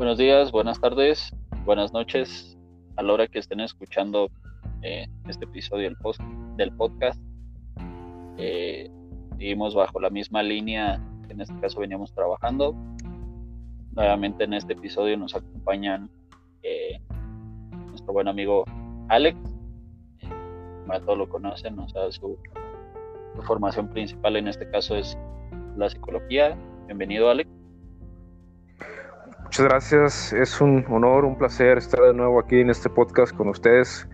Buenos días, buenas tardes, buenas noches a la hora que estén escuchando eh, este episodio del, podcast. Eh, seguimos bajo la misma línea que en este caso veníamos trabajando. Nuevamente en este episodio nos acompañan eh, nuestro buen amigo Alex. para todos lo conocen, o sea, su formación principal en este caso es la psicología. Bienvenido Alex. Muchas gracias, es un honor, un placer estar de nuevo aquí en este podcast con ustedes,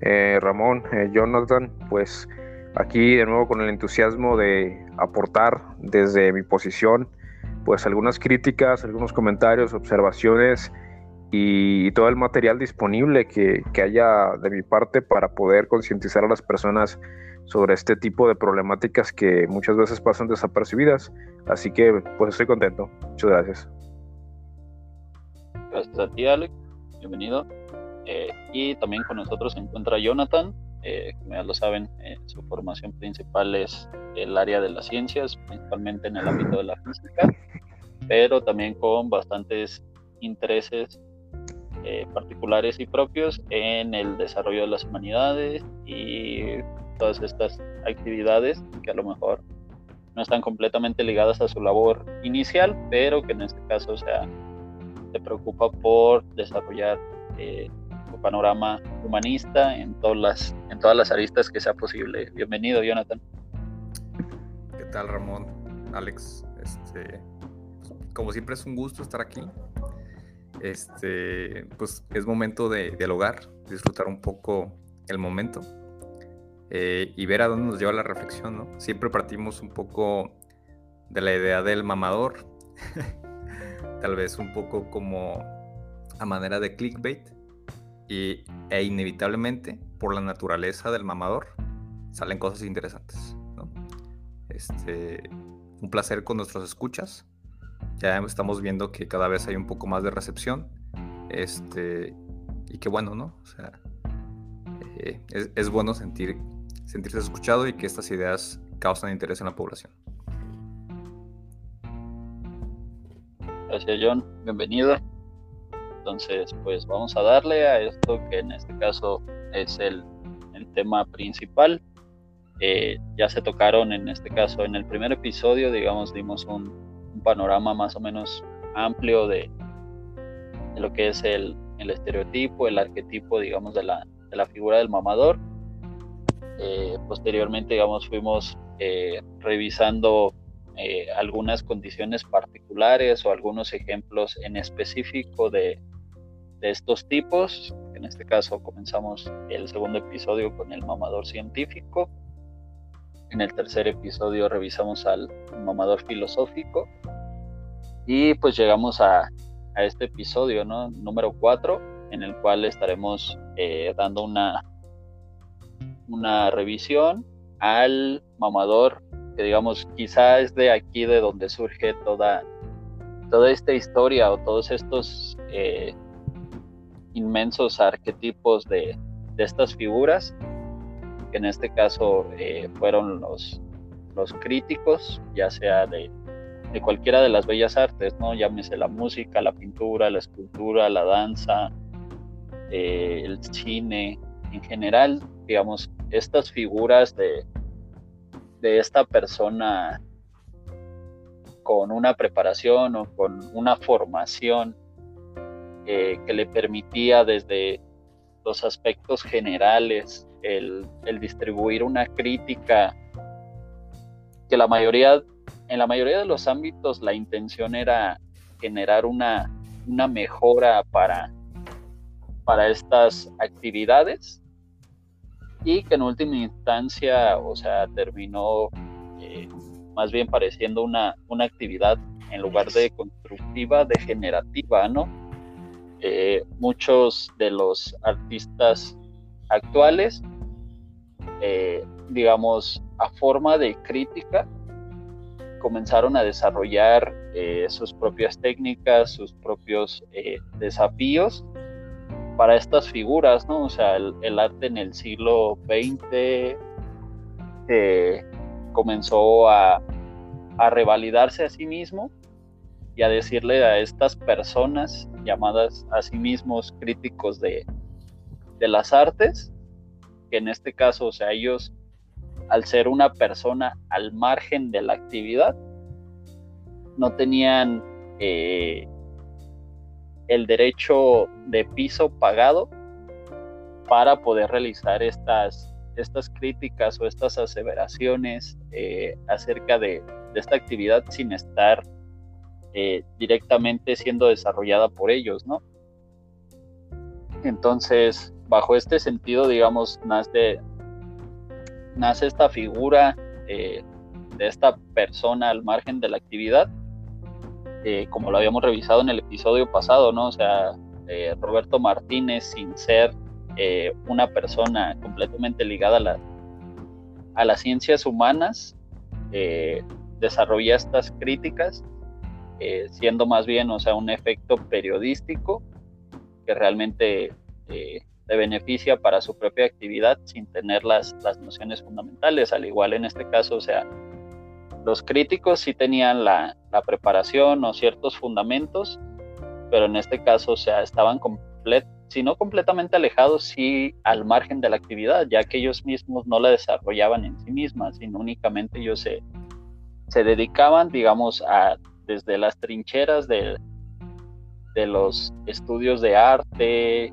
eh, Ramón, eh, Jonathan, pues aquí de nuevo con el entusiasmo de aportar desde mi posición, pues algunas críticas, algunos comentarios, observaciones y, todo el material disponible que, que haya de mi parte para poder concientizar a las personas sobre este tipo de problemáticas que muchas veces pasan desapercibidas. Así que pues estoy contento. Muchas gracias. Gracias a ti, Alex. Bienvenido. Eh, y también con nosotros se encuentra Jonathan. Eh, como ya lo saben, eh, su formación principal es el área de las ciencias, principalmente en el ámbito de la física, pero también con bastantes intereses particulares y propios en el desarrollo de las humanidades y todas estas actividades que a lo mejor no están completamente ligadas a su labor inicial, pero que en este caso sea se preocupa por desarrollar eh, un panorama humanista en todas las en todas las aristas que sea posible. Bienvenido, Jonathan. ¿Qué tal, Ramón? Alex, este, como siempre es un gusto estar aquí. Este, pues es momento de dialogar, disfrutar un poco el momento eh, y ver a dónde nos lleva la reflexión, ¿no? Siempre partimos un poco de la idea del mamador tal vez un poco como a manera de clickbait y, e inevitablemente por la naturaleza del mamador salen cosas interesantes. Este, un placer con nuestros escuchas. Ya estamos viendo que cada vez hay un poco más de recepción. Este, y qué bueno, ¿no? O sea, eh, es, es, bueno sentir, sentirse escuchado y que estas ideas causan interés en la población. Gracias, John. Bienvenido. Entonces, pues vamos a darle a esto que en este caso es el, tema principal. Eh, ya se tocaron en este caso, en el primer episodio, digamos, dimos un, panorama más o menos amplio de, lo que es el, estereotipo, el arquetipo, digamos, de la, de la figura del mamador. Eh, posteriormente, digamos, fuimos eh, revisando eh, algunas condiciones particulares o algunos ejemplos en específico de, estos tipos. En este caso comenzamos el segundo episodio con el mamador científico. En el tercer episodio revisamos al mamador filosófico. Y pues llegamos a, este episodio. Número 4, en el cual estaremos eh, dando una, una revisión al mamador que digamos quizá es de aquí de donde surge toda, toda esta historia o todos estos eh, inmensos arquetipos de, estas figuras, que en este caso eh, fueron los, los críticos, ya sea de, cualquiera de las bellas artes, ¿no? Llámese la música, la pintura, la escultura, la danza, eh, el cine, en general, digamos, estas figuras de, de esta persona con una preparación o con una formación eh, que le permitía desde los aspectos generales el, distribuir una crítica que la mayoría en la mayoría de los ámbitos la intención era generar una, una mejora para, para estas actividades y que en última instancia, o sea, terminó eh, más bien pareciendo una, una actividad en lugar de constructiva, degenerativa, ¿no? Eh, muchos de los artistas actuales, eh, digamos, a forma de crítica, comenzaron a desarrollar sus propias técnicas, sus propios desafíos para estas figuras, ¿no? O sea, el, arte en el siglo XX eh, comenzó a, revalidarse a sí mismo y a decirle a estas personas llamadas a sí mismos críticos de, de las artes, que en este caso, o sea, ellos, al ser una persona al margen de la actividad, no tenían eh, el derecho de piso pagado para poder realizar estas, estas críticas o estas aseveraciones eh, acerca de, esta actividad sin estar eh, directamente siendo desarrollada por ellos, ¿no? Entonces, bajo este sentido, digamos, nace, nace esta figura eh, de esta persona al margen de la actividad, como lo habíamos revisado en el episodio pasado, ¿no? O sea, Roberto Martínez, sin ser eh, una persona completamente ligada a, la, a las ciencias humanas eh, desarrolla estas críticas, eh, siendo más bien, o sea, un efecto periodístico que realmente le beneficia para su propia actividad sin tener las, las nociones fundamentales, al igual en este caso, o sea, los críticos sí tenían la, preparación o ciertos fundamentos, pero en este caso, o sea, estaban completamente si no completamente alejados, sí al margen de la actividad, ya que ellos mismos no la desarrollaban en sí mismas, sino únicamente ellos se, se dedicaban, digamos, a desde las trincheras de, de los estudios de arte,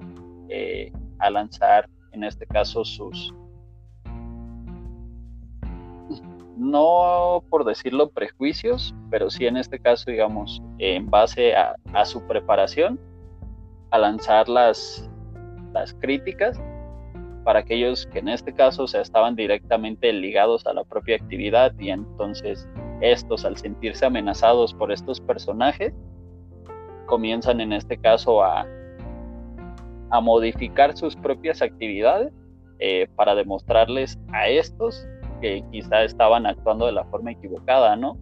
eh, a lanzar, en este caso, sus, no por decirlo prejuicios, pero sí en este caso, digamos, en base a, su preparación, a lanzar las, las críticas para aquellos que en este caso se estaban directamente ligados a la propia actividad y entonces estos al sentirse amenazados por estos personajes comienzan en este caso a, a modificar sus propias actividades eh, para demostrarles a estos que quizá estaban actuando de la forma equivocada, ¿no?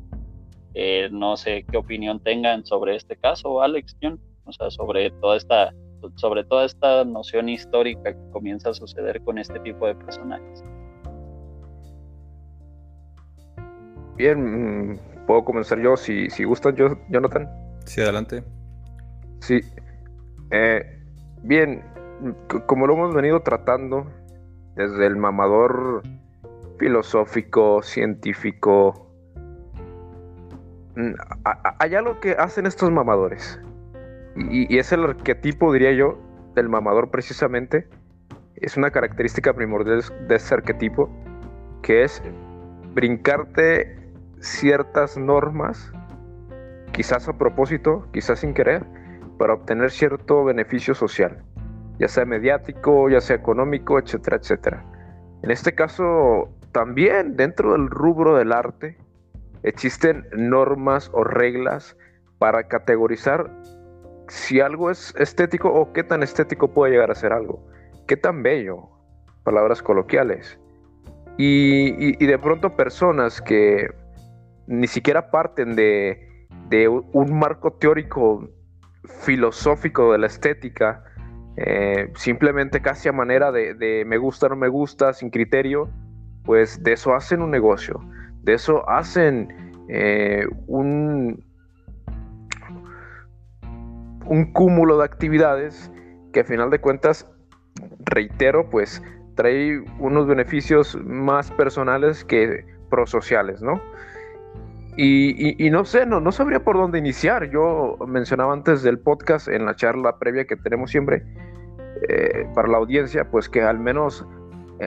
Eh, no sé qué opinión tengan sobre este caso, Alex, John o sea, sobre toda esta, sobre toda esta noción histórica que comienza a suceder con este tipo de personajes. Bien, puedo comenzar yo, si, si gustan, yo, Jonathan. Sí, adelante. Sí. Eh, bien, como lo hemos venido tratando desde el mamador filosófico, científico, mm, hay algo que hacen estos mamadores y, es el arquetipo, diría yo, del mamador precisamente. Es una característica primordial de ese arquetipo, que es brincarte ciertas normas, quizás a propósito, quizás sin querer, para obtener cierto beneficio social, ya sea mediático, ya sea económico, etcétera, etcétera. En este caso, también dentro del rubro del arte, existen normas o reglas para categorizar si algo es estético o qué tan estético puede llegar a ser algo, qué tan bello, palabras coloquiales. Y, de pronto personas que ni siquiera parten de, un marco teórico filosófico de la estética, eh, simplemente casi a manera de, me gusta, no me gusta, sin criterio, pues de eso hacen un negocio, de eso hacen eh, un, un cúmulo de actividades que a final de cuentas, reitero, pues trae unos beneficios más personales que prosociales, ¿no? Y, no sé, no, no sabría por dónde iniciar. Yo mencionaba antes del podcast, en la charla previa que tenemos siempre, eh, para la audiencia, pues que al menos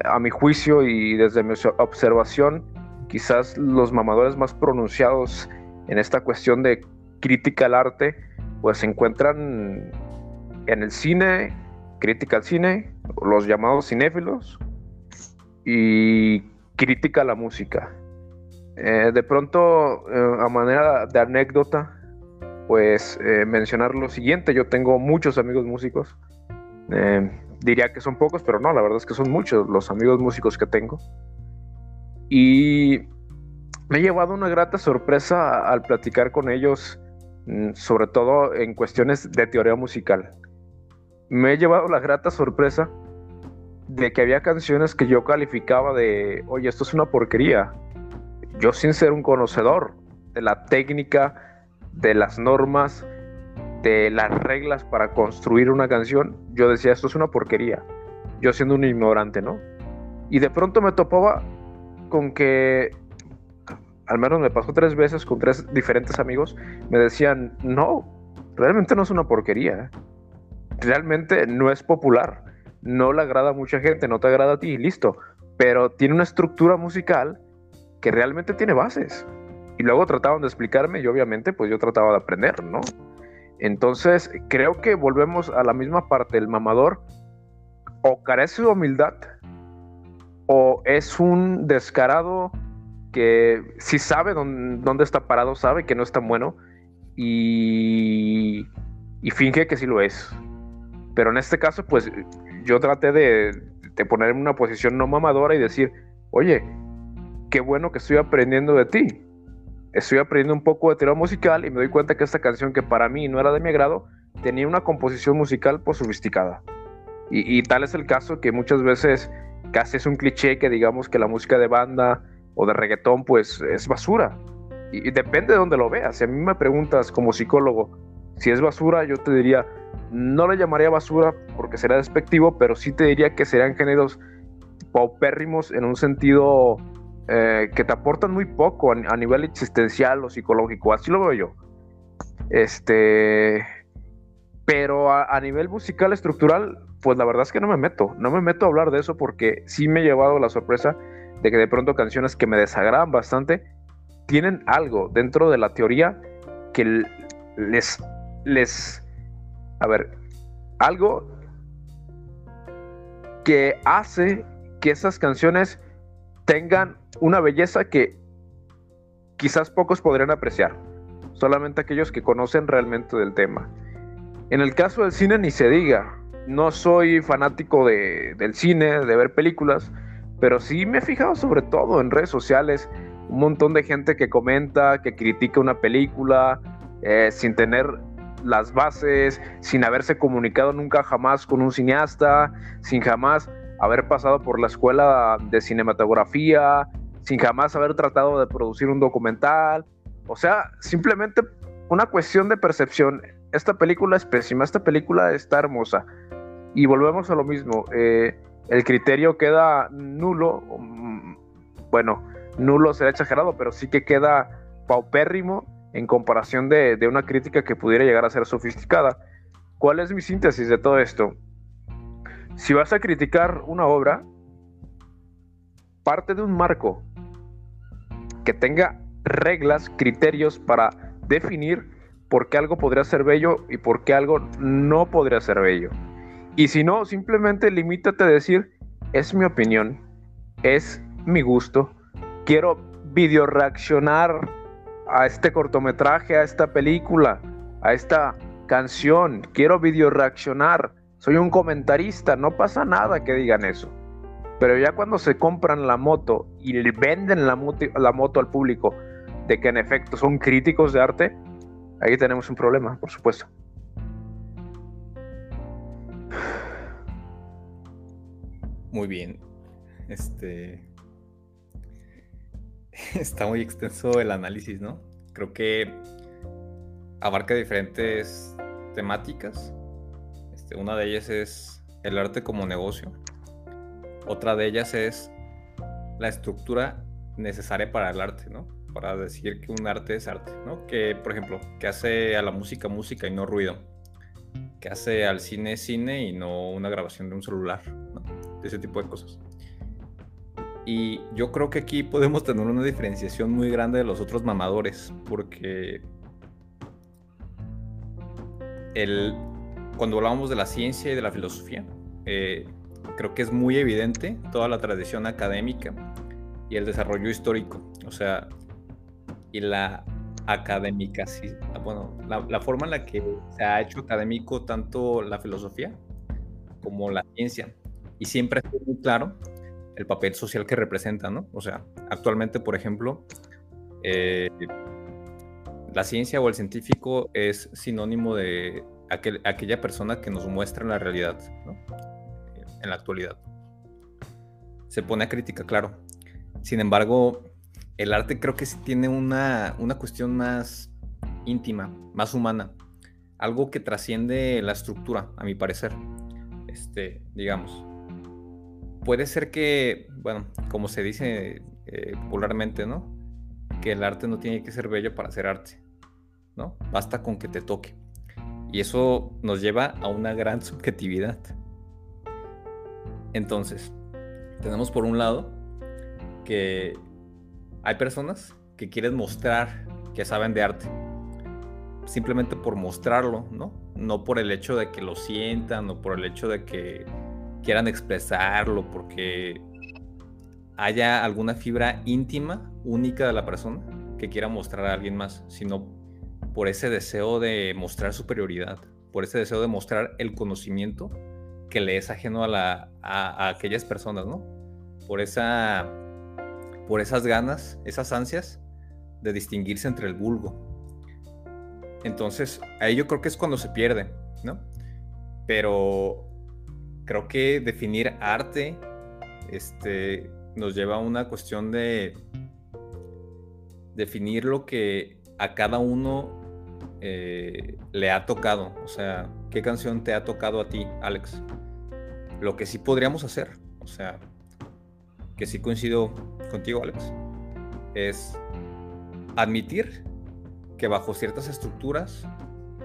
a mi juicio y desde mi observación, quizás los mamadores más pronunciados en esta cuestión de crítica al arte, pues se encuentran en el cine, crítica al cine, los llamados cinéfilos y crítica a la música. Eh, de pronto, eh, a manera de anécdota, pues eh, mencionar lo siguiente, yo tengo muchos amigos músicos, diría que son pocos, pero no, la verdad es que son muchos los amigos músicos que tengo. Y me he llevado una grata sorpresa al platicar con ellos Mm, sobre todo en cuestiones de teoría musical. Me he llevado la grata sorpresa de que había canciones que yo calificaba de, oye, esto es una porquería. Yo sin ser un conocedor de la técnica de las normas, las reglas para construir una canción, yo decía, esto es una porquería. Yo siendo un ignorante, ¿no? Y de pronto me topaba con que, al menos me pasó tres veces con tres diferentes amigos, me decían, no, realmente no es una porquería. Realmente no es popular. No le agrada a mucha gente, no te agrada a ti, listo. Pero tiene una estructura musical que realmente tiene bases. Y luego trataban de explicarme y obviamente pues yo trataba de aprender, ¿no? Entonces creo que volvemos a la misma parte. El mamador o carece de humildad o es un descarado que sí sabe dónde, está parado, sabe que no es tan bueno y, finge que sí lo es. Pero en este caso, pues yo traté de, de ponerme en una posición no mamadora y decir, oye, qué bueno que estoy aprendiendo de ti. Estoy aprendiendo un poco de teoría musical y me doy cuenta que esta canción que para mí no era de mi agrado, tenía una composición musical pues sofisticada. Y, y tal es el caso que muchas veces casi es un cliché que digamos que la música de banda o de reggaetón pues es basura. Y, depende de dónde lo veas. Si a mí me preguntas como psicólogo si es basura, yo te diría, no le llamaría basura porque sería despectivo, pero sí te diría que serían géneros paupérrimos en un sentido eh, que te aportan muy poco a, nivel existencial o psicológico. Así lo veo yo. Este. Pero a, nivel musical estructural, pues la verdad es que no me meto, no me meto a hablar de eso porque sí me he llevado la sorpresa de que de pronto canciones que me desagradan bastante tienen algo dentro de la teoría que les, les, a ver, algo que hace que esas canciones tengan una belleza que quizás pocos podrían apreciar, solamente aquellos que conocen realmente del tema. En el caso del cine ni se diga, no soy fanático del cine, de ver películas, pero sí me he fijado sobre todo en redes sociales un montón de gente que comenta, que critica una película eh, sin tener las bases, sin haberse comunicado nunca jamás con un cineasta, sin jamás haber pasado por la escuela de cinematografía, sin jamás haber tratado de producir un documental. O sea, simplemente una cuestión de percepción. Esta película es pésima, esta película está hermosa. Y volvemos a lo mismo, eh, el criterio queda nulo, mm, bueno, nulo será exagerado, pero sí que queda paupérrimo en comparación de, de una crítica que pudiera llegar a ser sofisticada. ¿Cuál es mi síntesis de todo esto? Si vas a criticar una obra, parte de un marco que tenga reglas, criterios para definir por qué algo podría ser bello y por qué algo no podría ser bello. Y si no, simplemente limítate a decir, es mi opinión, es mi gusto, quiero video reaccionar a este cortometraje, a esta película, a esta canción, quiero video reaccionar, soy un comentarista, no pasa nada que digan eso. Pero ya cuando se compran la moto y le venden la moto, al público de que en efecto son críticos de arte, ahí tenemos un problema, por supuesto. Muy bien. Este. Está muy extenso el análisis, ¿no? Creo que abarca diferentes temáticas. Este, una de ellas es el arte como negocio. Otra de ellas es la estructura necesaria para el arte, ¿no? Para decir que un arte es arte, ¿no? Que, por ejemplo, que hace a la música música y no ruido. Que hace al cine cine y no una grabación de un celular, ¿no? ese tipo de cosas. Y yo creo que aquí podemos tener una diferenciación muy grande de los otros mamadores, porque el, cuando hablamos de la ciencia y de la filosofía, eh, creo que es muy evidente toda la tradición académica y el desarrollo histórico, o sea, y la académica, sí, bueno, la, forma en la que se ha hecho académico tanto la filosofía como la ciencia y siempre es muy claro el papel social que representa, ¿no? O sea, actualmente, por ejemplo, eh, la ciencia o el científico es sinónimo de aquella persona que nos muestra la realidad, ¿no? En la actualidad. Se pone a crítica, claro. Sin embargo, el arte creo que sí tiene una, una cuestión más íntima, más humana, algo que trasciende la estructura, a mi parecer. Este, digamos. Puede ser que, bueno, como se dice eh, popularmente, ¿no? Que el arte no tiene que ser bello para ser arte, ¿no? Basta con que te toque. Y eso nos lleva a una gran subjetividad. Entonces, tenemos por un lado que hay personas que quieren mostrar que saben de arte, simplemente por mostrarlo, ¿no? No por el hecho de que lo sientan o por el hecho de que quieran expresarlo, porque haya alguna fibra íntima, única de la persona que quiera mostrar a alguien más, sino por ese deseo de mostrar superioridad, por ese deseo de mostrar el conocimiento que le es ajeno a, la, a, aquellas personas, ¿no? Por, esa, por esas ganas, esas ansias de distinguirse entre el vulgo. Entonces, ahí yo creo que es cuando se pierde, ¿no? Pero creo que definir arte este, nos lleva a una cuestión de definir lo que a cada uno eh, le ha tocado. O sea, ¿qué canción te ha tocado a ti, Alex? Lo que sí podríamos hacer, o sea, que sí coincido contigo, Alex, es admitir que bajo ciertas estructuras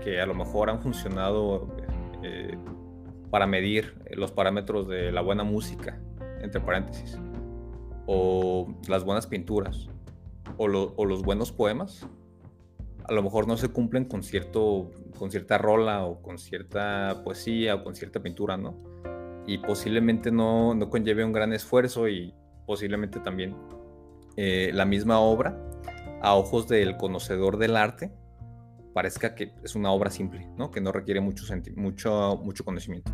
que a lo mejor han funcionado eh, para medir los parámetros de la buena música, entre paréntesis, o las buenas pinturas, o, o los buenos poemas, a lo mejor no se cumplen con, cierto, con cierta rola o con cierta poesía o con cierta pintura, ¿no? Y posiblemente no, no conlleve un gran esfuerzo y posiblemente también eh, la misma obra, a ojos del conocedor del arte, parezca que es una obra simple, ¿no? Que no requiere mucho, mucho, mucho conocimiento.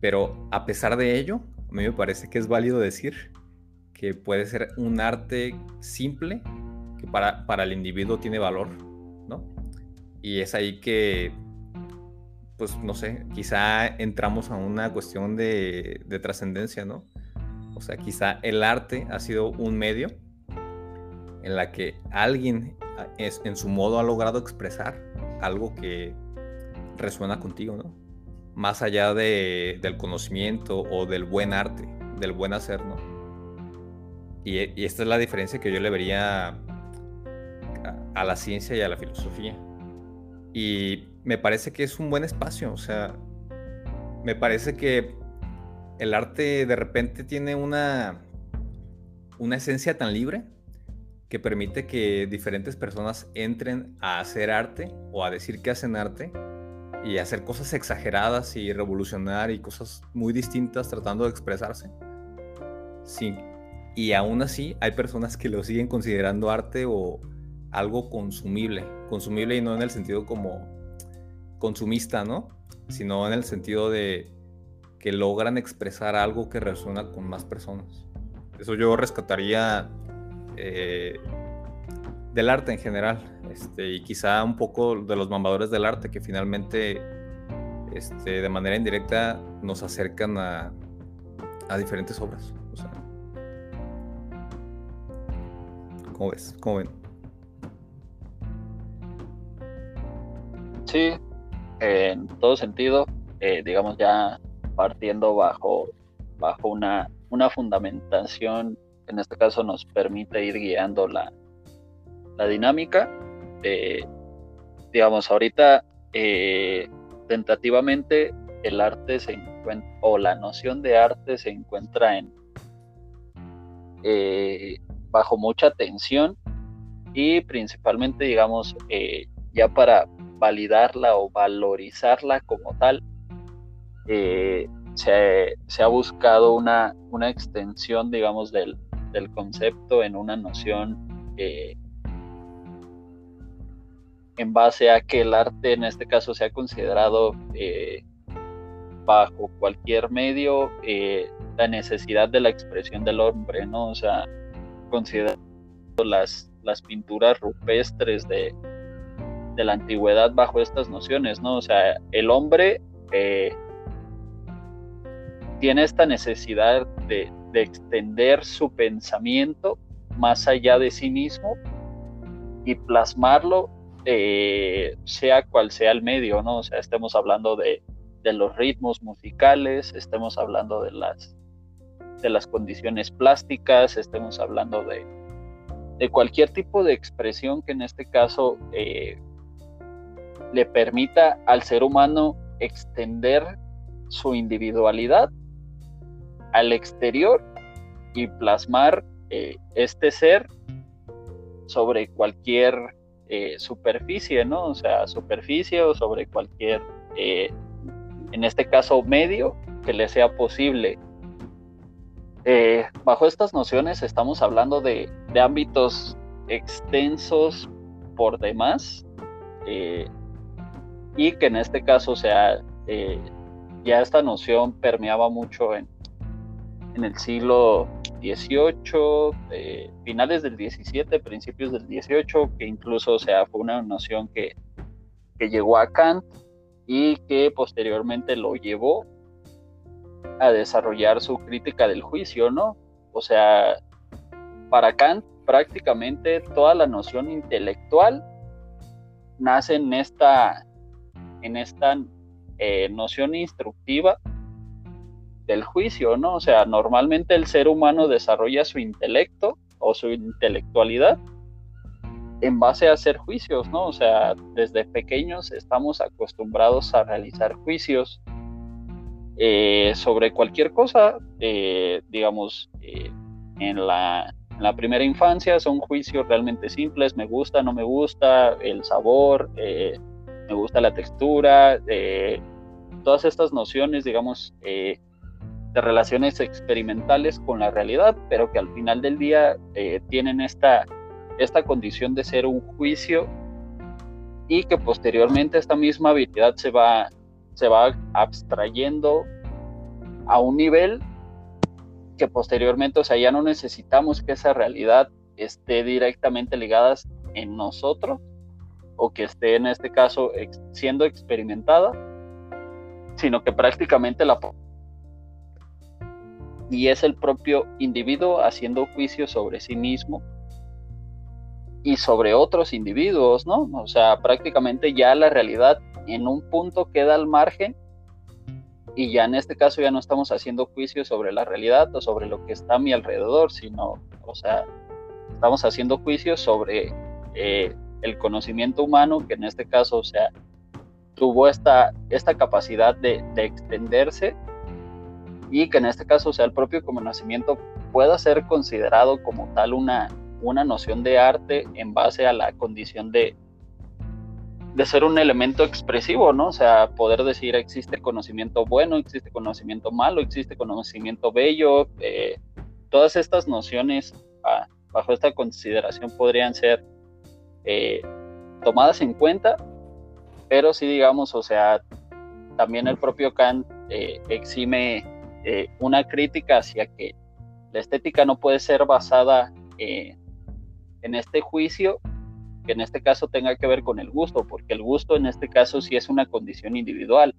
Pero a pesar de ello, a mí me parece que es válido decir que puede ser un arte simple para, el individuo tiene valor, ¿no? Y es ahí que, pues no sé, quizá entramos a una cuestión de, trascendencia, ¿no? O sea, quizá el arte ha sido un medio en la que alguien es, en su modo ha logrado expresar algo que resuena contigo, ¿no? Más allá de, del conocimiento o del buen arte, del buen hacer, ¿no? Y, y, esta es la diferencia que yo le vería a la ciencia y a la filosofía. Y me parece que es un buen espacio, o sea, me parece que el arte de repente tiene una, una esencia tan libre que permite que diferentes personas entren a hacer arte o a decir que hacen arte y hacer cosas exageradas y revolucionar y cosas muy distintas tratando de expresarse. Sí. Y aún así hay personas que lo siguen considerando arte o, algo consumible, consumible y no en el sentido como consumista, ¿no? Sino en el sentido de que logran expresar algo que resuena con más personas. Eso yo rescataría eh, del arte en general, este, y quizá un poco de los mamadores del arte que finalmente este, de manera indirecta nos acercan a, a diferentes obras. ¿Cómo ves? ¿Cómo ven? Sí, en todo sentido, eh, digamos ya partiendo bajo, bajo una, una fundamentación, en este caso nos permite ir guiando la, la dinámica. Eh, digamos, ahorita eh, tentativamente el arte se encuentra, o la noción de arte se encuentra en bajo mucha tensión y principalmente, digamos, ya para validarla o valorizarla como tal, eh, se, ha buscado una, una extensión, digamos, del, concepto en una noción eh, en base a que el arte en este caso se ha considerado eh, bajo cualquier medio la necesidad de la expresión del hombre, ¿no? O sea, considerando las, las pinturas rupestres de, de la antigüedad bajo estas nociones, ¿no? O sea, el hombre eh, tiene esta necesidad de, extender su pensamiento más allá de sí mismo y plasmarlo eh, sea cual sea el medio, ¿no? O sea, estemos hablando de, de los ritmos musicales, estemos hablando de las, de las condiciones plásticas, estemos hablando de, de cualquier tipo de expresión que en este caso eh, le permita al ser humano extender su individualidad al exterior y plasmar eh, este ser sobre cualquier eh, superficie, ¿no? O sea, superficie o sobre cualquier, eh, en este caso, medio que le sea posible. bajo estas nociones estamos hablando de, de ámbitos extensos por demás y que en este caso, o sea, ya esta noción permeaba mucho en, en el siglo XVIII, eh, finales del XVII, principios del XVIII, que incluso o sea, fue una noción que, que llegó a Kant y que posteriormente lo llevó a desarrollar su crítica del juicio, ¿no? O sea, para Kant prácticamente toda la noción intelectual nace en esta, en esta eh, noción instructiva del juicio, ¿no? O sea, normalmente el ser humano desarrolla su intelecto o su intelectualidad en base a hacer juicios, ¿no? O sea, desde pequeños estamos acostumbrados a realizar juicios eh, sobre cualquier cosa, eh, digamos, en, la, en, la, primera infancia son juicios realmente simples, me gusta, no me gusta, el sabor, me gusta la textura, todas estas nociones, digamos, de relaciones experimentales con la realidad, pero que al final del día eh, tienen esta, esta condición de ser un juicio y que posteriormente esta misma habilidad se va, se va abstrayendo a un nivel que posteriormente, o sea, ya no necesitamos que esa realidad esté directamente ligada en nosotros o que esté en este caso siendo experimentada, sino que prácticamente la y es el propio individuo haciendo juicio sobre sí mismo y sobre otros individuos, ¿no? O sea, prácticamente ya la realidad en un punto queda al margen y ya en este caso ya no estamos haciendo juicio sobre la realidad o sobre lo que está a mi alrededor, sino, o sea, estamos haciendo juicio sobre eh, el conocimiento humano que en este caso, o sea, tuvo esta, esta capacidad de, de extenderse y que en este caso sea el propio conocimiento pueda ser considerado como tal una, una noción de arte en base a la condición de, de ser un elemento expresivo, ¿no? O sea, poder decir existe conocimiento bueno, existe conocimiento malo, existe conocimiento bello, eh, todas estas nociones ah, bajo esta consideración podrían ser eh, tomadas en cuenta, pero sí digamos, o sea, también el propio Kant eh, exime eh, una crítica hacia que la estética no puede ser basada en este juicio, que en este caso tenga que ver con el gusto, porque el gusto en este caso sí es una condición individual.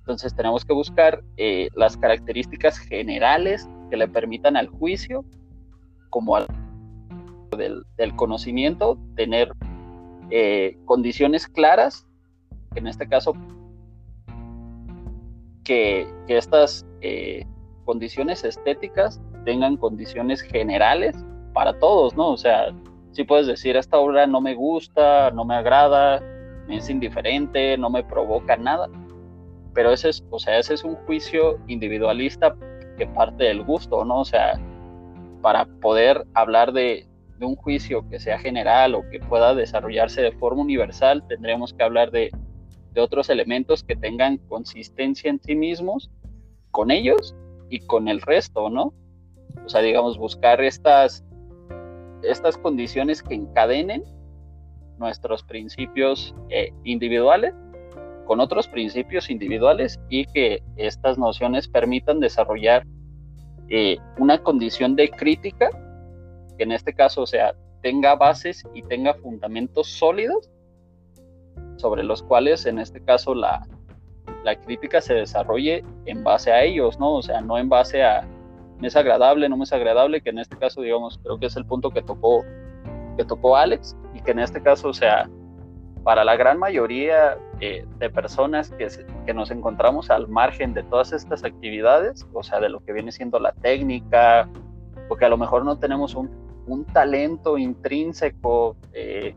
Entonces tenemos que buscar las características generales que le permitan al juicio, como al del, conocimiento, tener condiciones claras, en este caso que, que estas eh, condiciones estéticas tengan condiciones generales para todos, ¿no? O sea, si puedes decir, esta obra no me gusta, no me agrada, me es indiferente, no me provoca nada, pero ese es, o sea, ese es un juicio individualista que parte del gusto, ¿no? O sea, para poder hablar de, de un juicio que sea general o que pueda desarrollarse de forma universal, tendremos que hablar de, de otros elementos que tengan consistencia en sí mismos con ellos y con el resto, ¿no? O sea, digamos, buscar estas, estas condiciones que encadenen nuestros principios eh, individuales con otros principios individuales y que estas nociones permitan desarrollar eh, una condición de crítica que en este caso, o sea, tenga bases y tenga fundamentos sólidos sobre los cuales en este caso la, la crítica se desarrolle en base a ellos, ¿no? O sea, no en base a me es agradable, no me es agradable, que en este caso, digamos, creo que es el punto que tocó, que tocó Alex, y que en este caso, o sea, para la gran mayoría eh, de personas que, que, nos encontramos al margen de todas estas actividades, o sea, de lo que viene siendo la técnica, porque a lo mejor no tenemos un, un talento intrínseco, eh,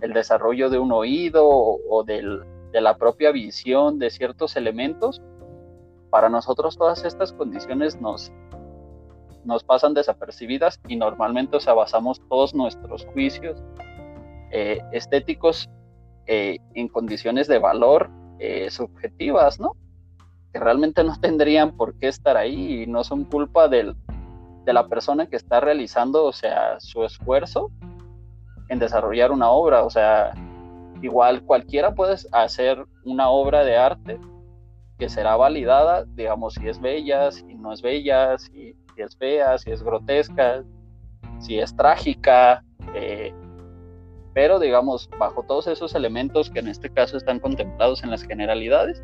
el desarrollo de un oído o, de la propia visión de ciertos elementos, para nosotros todas estas condiciones nos, nos pasan desapercibidas y normalmente o sea, basamos todos nuestros juicios eh, estéticos eh, en condiciones de valor subjetivas, ¿no? Que realmente no tendrían por qué estar ahí y no son culpa del, de la persona que está realizando, o sea, su esfuerzo en desarrollar una obra, o sea, igual cualquiera puede hacer una obra de arte que será validada, digamos, si es bella, si no es bella, si, es fea, si es grotesca, si es trágica, eh, pero digamos, bajo todos esos elementos que en este caso están contemplados en las generalidades,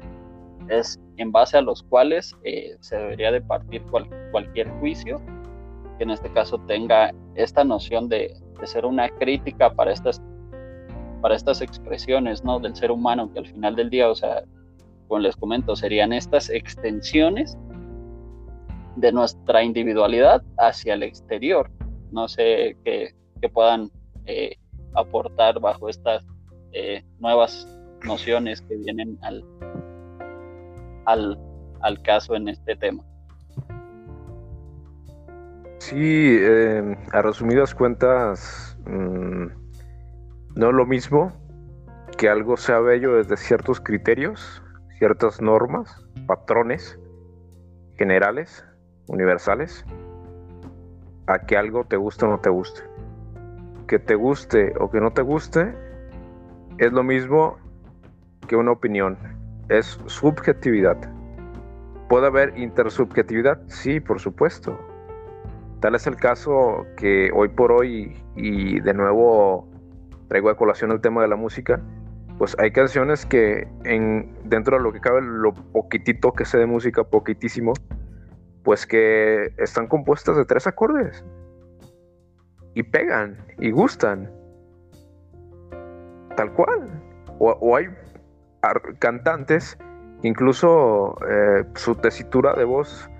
es en base a los cuales eh, se debería de partir cualquier juicio en este caso tenga esta noción de, ser una crítica para estas, para estas expresiones ¿no? del ser humano, que al final del día, o sea, como les comento, serían estas extensiones de nuestra individualidad hacia el exterior. No sé qué, puedan eh, aportar bajo estas eh, nuevas nociones que vienen al, al, al, caso en este tema. Sí, em, a resumidas cuentas, mm, no es lo mismo que algo sea bello desde ciertos criterios, ciertas normas, patrones generales, universales, a que algo te guste o no te guste que te guste o que no te guste es lo mismo que una opinión. Es subjetividad. ¿Puede haber intersubjetividad? Sí, por supuesto. Tal es el caso que hoy por hoy, y de nuevo traigo a colación el tema de la música, pues hay canciones que en, dentro de lo que cabe, lo poquitito que sé de música, poquitísimo, pues que están compuestas de tres acordes y pegan y gustan. Tal cual. O, hay cantantes incluso eh, su tesitura de voz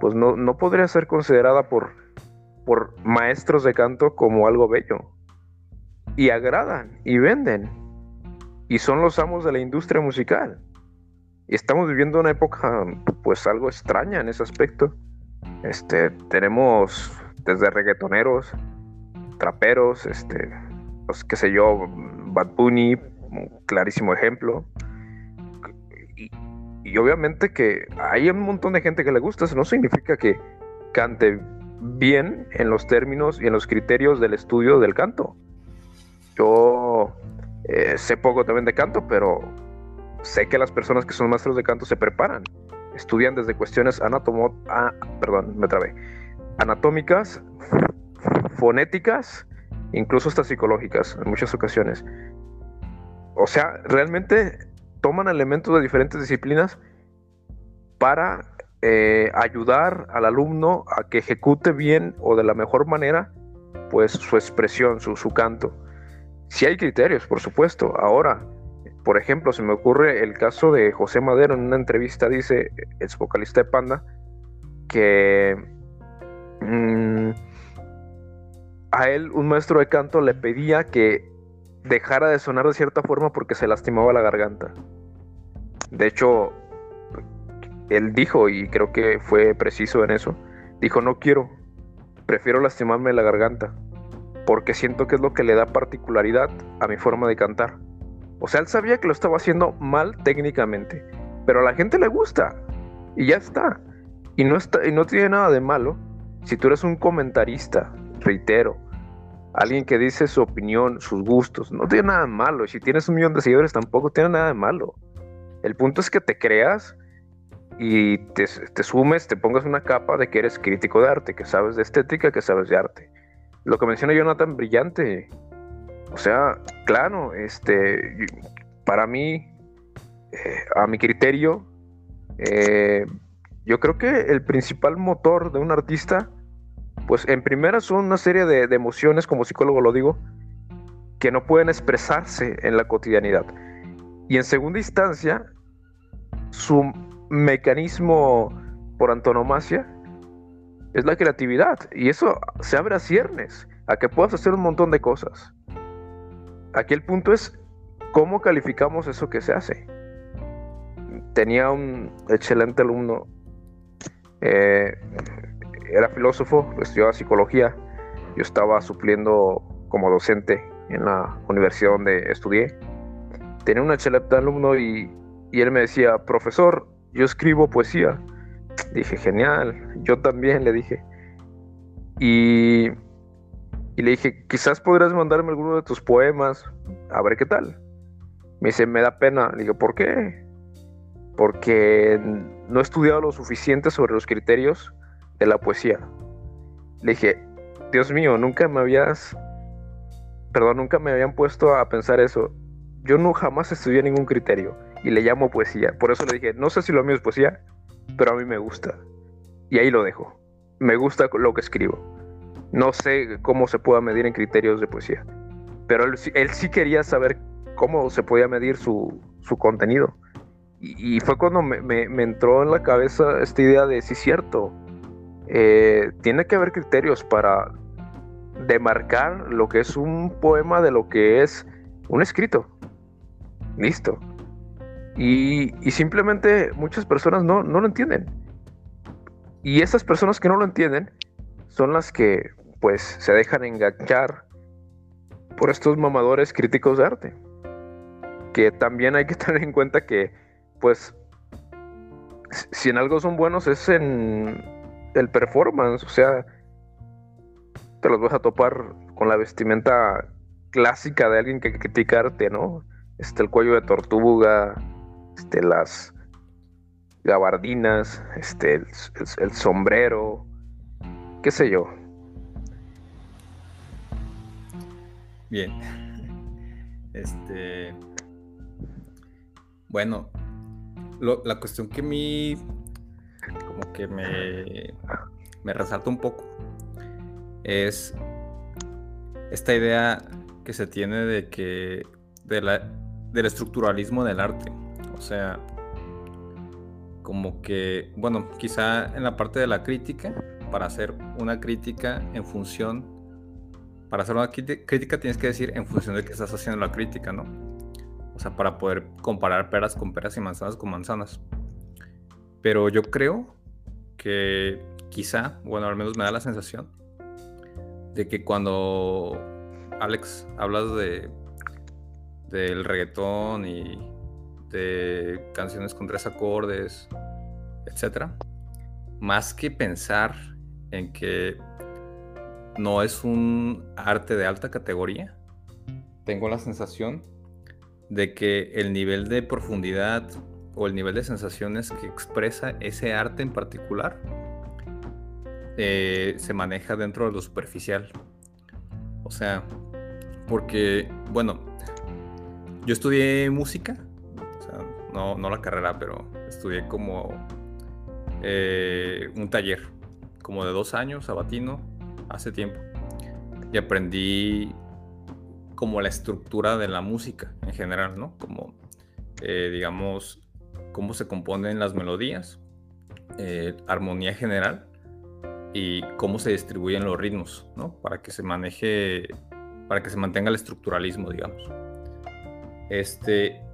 pues no, no, podría ser considerada por, por maestros de canto como algo bello. Y agradan y venden. Y son los amos de la industria musical. Y estamos viviendo una época pues algo extraña en ese aspecto. Este, tenemos desde reggaetoneros, traperos, este, pues qué sé yo, Bad Bunny, un clarísimo ejemplo. Y, obviamente que hay un montón de gente que le gusta, eso no significa que cante bien en los términos y en los criterios del estudio del canto. Yo eh, sé poco también de canto, pero sé que las personas que son maestros de canto se preparan, estudian desde cuestiones anatomo ah, perdón, me trabé, anatómicas, fonéticas, incluso hasta psicológicas en muchas ocasiones. O sea, realmente toman elementos de diferentes disciplinas para eh, ayudar al alumno a que ejecute bien o de la mejor manera pues su expresión, su, su canto. Si hay criterios, por supuesto. Ahora, por ejemplo, se me ocurre el caso de José Madero en una entrevista, dice, ex vocalista de Panda, que mm, a él un maestro de canto le pedía que dejara de sonar de cierta forma porque se lastimaba la garganta. De hecho, él dijo, y creo que fue preciso en eso, dijo, no quiero, prefiero lastimarme la garganta, porque siento que es lo que le da particularidad a mi forma de cantar. O sea, él sabía que lo estaba haciendo mal técnicamente, pero a la gente le gusta, y ya está. Y no, está, y no tiene nada de malo si tú eres un comentarista, reitero, alguien que dice su opinión, sus gustos, no tiene nada de malo. Si tienes un millón de seguidores, tampoco tiene nada de malo. El punto es que te creas y te, sumes, te pongas una capa de que eres crítico de arte, que sabes de estética, que sabes de arte. Lo que menciona Jonathan, brillante. O sea, claro, este, para mí, eh, a mi criterio, eh, yo creo que el principal motor de un artista pues en primera son una serie de, emociones, como psicólogo lo digo, que no pueden expresarse en la cotidianidad. Y en segunda instancia, su mecanismo por antonomasia es la creatividad. Y eso se abre a ciernes, a que puedas hacer un montón de cosas. Aquí el punto es cómo calificamos eso que se hace. Tenía un excelente alumno, eh, era filósofo, estudiaba psicología, yo estaba supliendo como docente en la universidad donde estudié. Tenía un excelente alumno y, y él me decía, profesor, yo escribo poesía. Dije, genial, yo también le dije. Y, y le dije, quizás podrías mandarme alguno de tus poemas, a ver qué tal. Me dice, me da pena. Le dije, ¿por qué? Porque no he estudiado lo suficiente sobre los criterios de la poesía. Le dije, Dios mío, nunca me habías, perdón, nunca me habían puesto a pensar eso. Yo no jamás estudié ningún criterio y le llamo poesía. Por eso le dije, no sé si lo mío es poesía, pero a mí me gusta. Y ahí lo dejo. Me gusta lo que escribo. No sé cómo se pueda medir en criterios de poesía. Pero él, sí quería saber cómo se podía medir su, contenido. Y, fue cuando me, entró en la cabeza esta idea de, sí, cierto, eh, tiene que haber criterios para demarcar lo que es un poema de lo que es un escrito. Listo. Y, simplemente muchas personas no, no lo entienden. Y esas personas que no lo entienden son las que pues se dejan enganchar por estos mamadores críticos de arte. Que también hay que tener en cuenta que pues si en algo son buenos es en el performance, o sea, te los vas a topar con la vestimenta clásica de alguien que critica arte, ¿no? Este, el cuello de tortuga, este, las gabardinas, este, el, sombrero, qué sé yo. Bien. Este. Bueno, la cuestión que a como que me, me resalta un poco es esta idea que se tiene de que de la, del estructuralismo del arte. O sea, como que, bueno, quizá en la parte de la crítica, para hacer una crítica en función, para hacer una crítica tienes que decir en función de que estás haciendo la crítica, ¿no? O sea, para poder comparar peras con peras y manzanas con manzanas. Pero yo creo que quizá, bueno, al menos me da la sensación de que cuando Alex hablas de del reggaetón y de canciones con tres acordes, etcétera, más que pensar en que no es un arte de alta categoría, tengo la sensación de que el nivel de profundidad o el nivel de sensaciones que expresa ese arte en particular eh, se maneja dentro de lo superficial. O sea, porque, bueno, yo estudié música no, la carrera, pero estudié como eh, un taller, como de dos años, sabatino, hace tiempo. Y aprendí como la estructura de la música en general, ¿no? Como, eh, digamos, cómo se componen las melodías, eh, armonía general y cómo se distribuyen los ritmos, ¿no? Para que se maneje, para que se mantenga el estructuralismo, digamos. Este,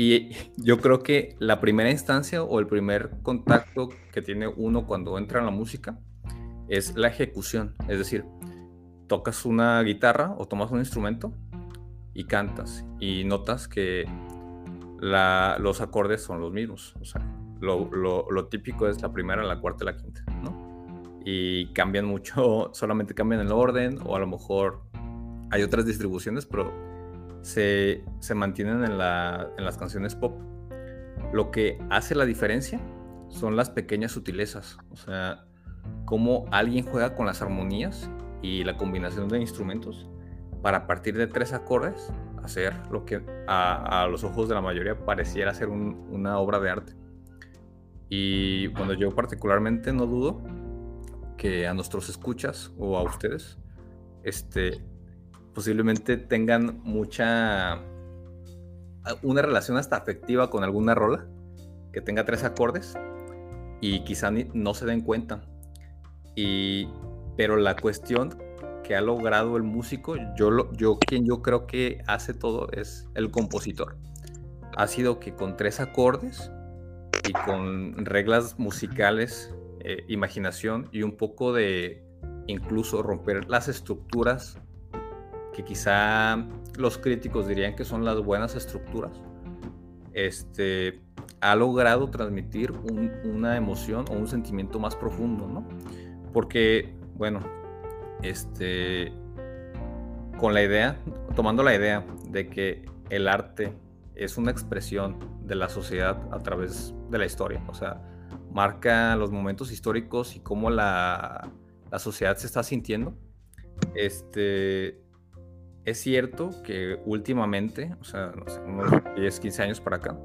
y yo creo que la primera instancia o el primer contacto que tiene uno cuando entra en la música es la ejecución. Es decir, tocas una guitarra o tomas un instrumento y cantas y notas que los acordes son los mismos. O sea, lo, típico es la primera, la cuarta y la quinta, ¿no? Y cambian mucho, solamente cambian el orden o a lo mejor hay otras distribuciones, pero se, mantienen en, las canciones pop. Lo que hace la diferencia son las pequeñas sutilezas, o sea, cómo alguien juega con las armonías y la combinación de instrumentos para partir de tres acordes hacer lo que a, los ojos de la mayoría pareciera ser una obra de arte. Y bueno, yo particularmente no dudo que a nuestros escuchas o a ustedes este, posiblemente tengan mucha, una relación hasta afectiva con alguna rola, que tenga tres acordes y quizá no se den cuenta. Y, pero la cuestión que ha logrado el músico, yo, lo, yo quien yo creo que hace todo es el compositor. Ha sido que con tres acordes y con reglas musicales, eh, imaginación y un poco de incluso romper las estructuras que quizá los críticos dirían que son las buenas estructuras, este, ha logrado transmitir una emoción o un sentimiento más profundo, ¿no? Porque, bueno, este, con la idea, tomando la idea de que el arte es una expresión de la sociedad a través de la historia, o sea, marca los momentos históricos y cómo la, la sociedad se está sintiendo. Este, es cierto que últimamente, o sea, no sé, unos 10, 15 años para acá,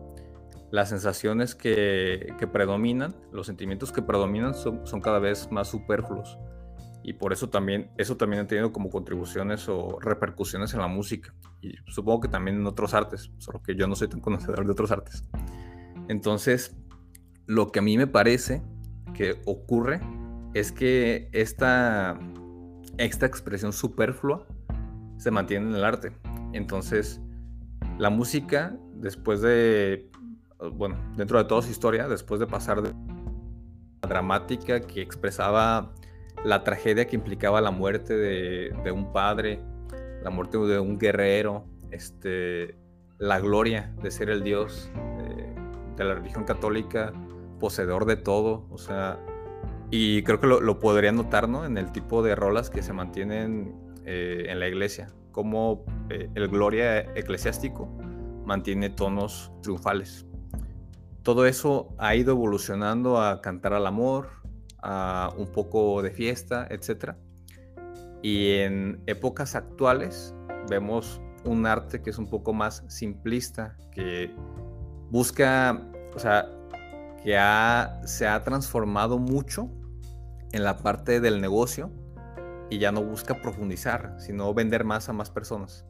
las sensaciones que, que predominan, los sentimientos que predominan son, son, cada vez más superfluos. Y por eso también, eso también ha tenido como contribuciones o repercusiones en la música. Y supongo que también en otros artes, solo que yo no soy tan conocedor de otros artes. Entonces, lo que a mí me parece que ocurre es que esta, esta expresión superflua se mantiene en el arte. Entonces, la música, después de, bueno, dentro de toda su historia, después de pasar de la dramática que expresaba la tragedia que implicaba la muerte de, un padre, la muerte de un guerrero, este, la gloria de ser el Dios eh, de la religión católica, poseedor de todo, o sea, y creo que lo, lo podría notar, ¿no? En el tipo de rolas que se mantienen eh, en la iglesia, como eh, el gloria eclesiástico mantiene tonos triunfales. Todo eso ha ido evolucionando a cantar al amor, a un poco de fiesta, etc. Y en épocas actuales vemos un arte que es un poco más simplista, que busca, o sea, que se ha transformado mucho en la parte del negocio y ya no busca profundizar, sino vender más a más personas.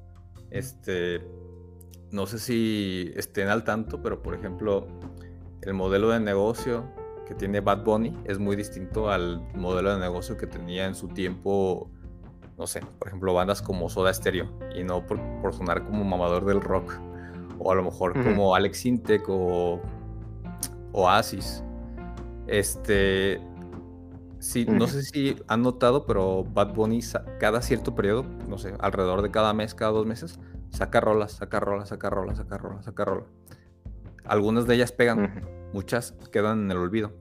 Este, no sé si estén al tanto, pero por ejemplo, el modelo de negocio que tiene Bad Bunny es muy distinto al modelo de negocio que tenía en su tiempo, no sé, por ejemplo, bandas como Soda Stereo, y no por, sonar como mamador del rock, o a lo mejor como Alex Intec o Oasis. Este, Sí, no sé si han notado, pero Bad Bunny cada cierto periodo, no sé, alrededor de cada mes, cada dos meses, saca rolas, saca rolas, saca rolas, saca rolas, saca rolas. Algunas de ellas pegan, muchas quedan en el olvido.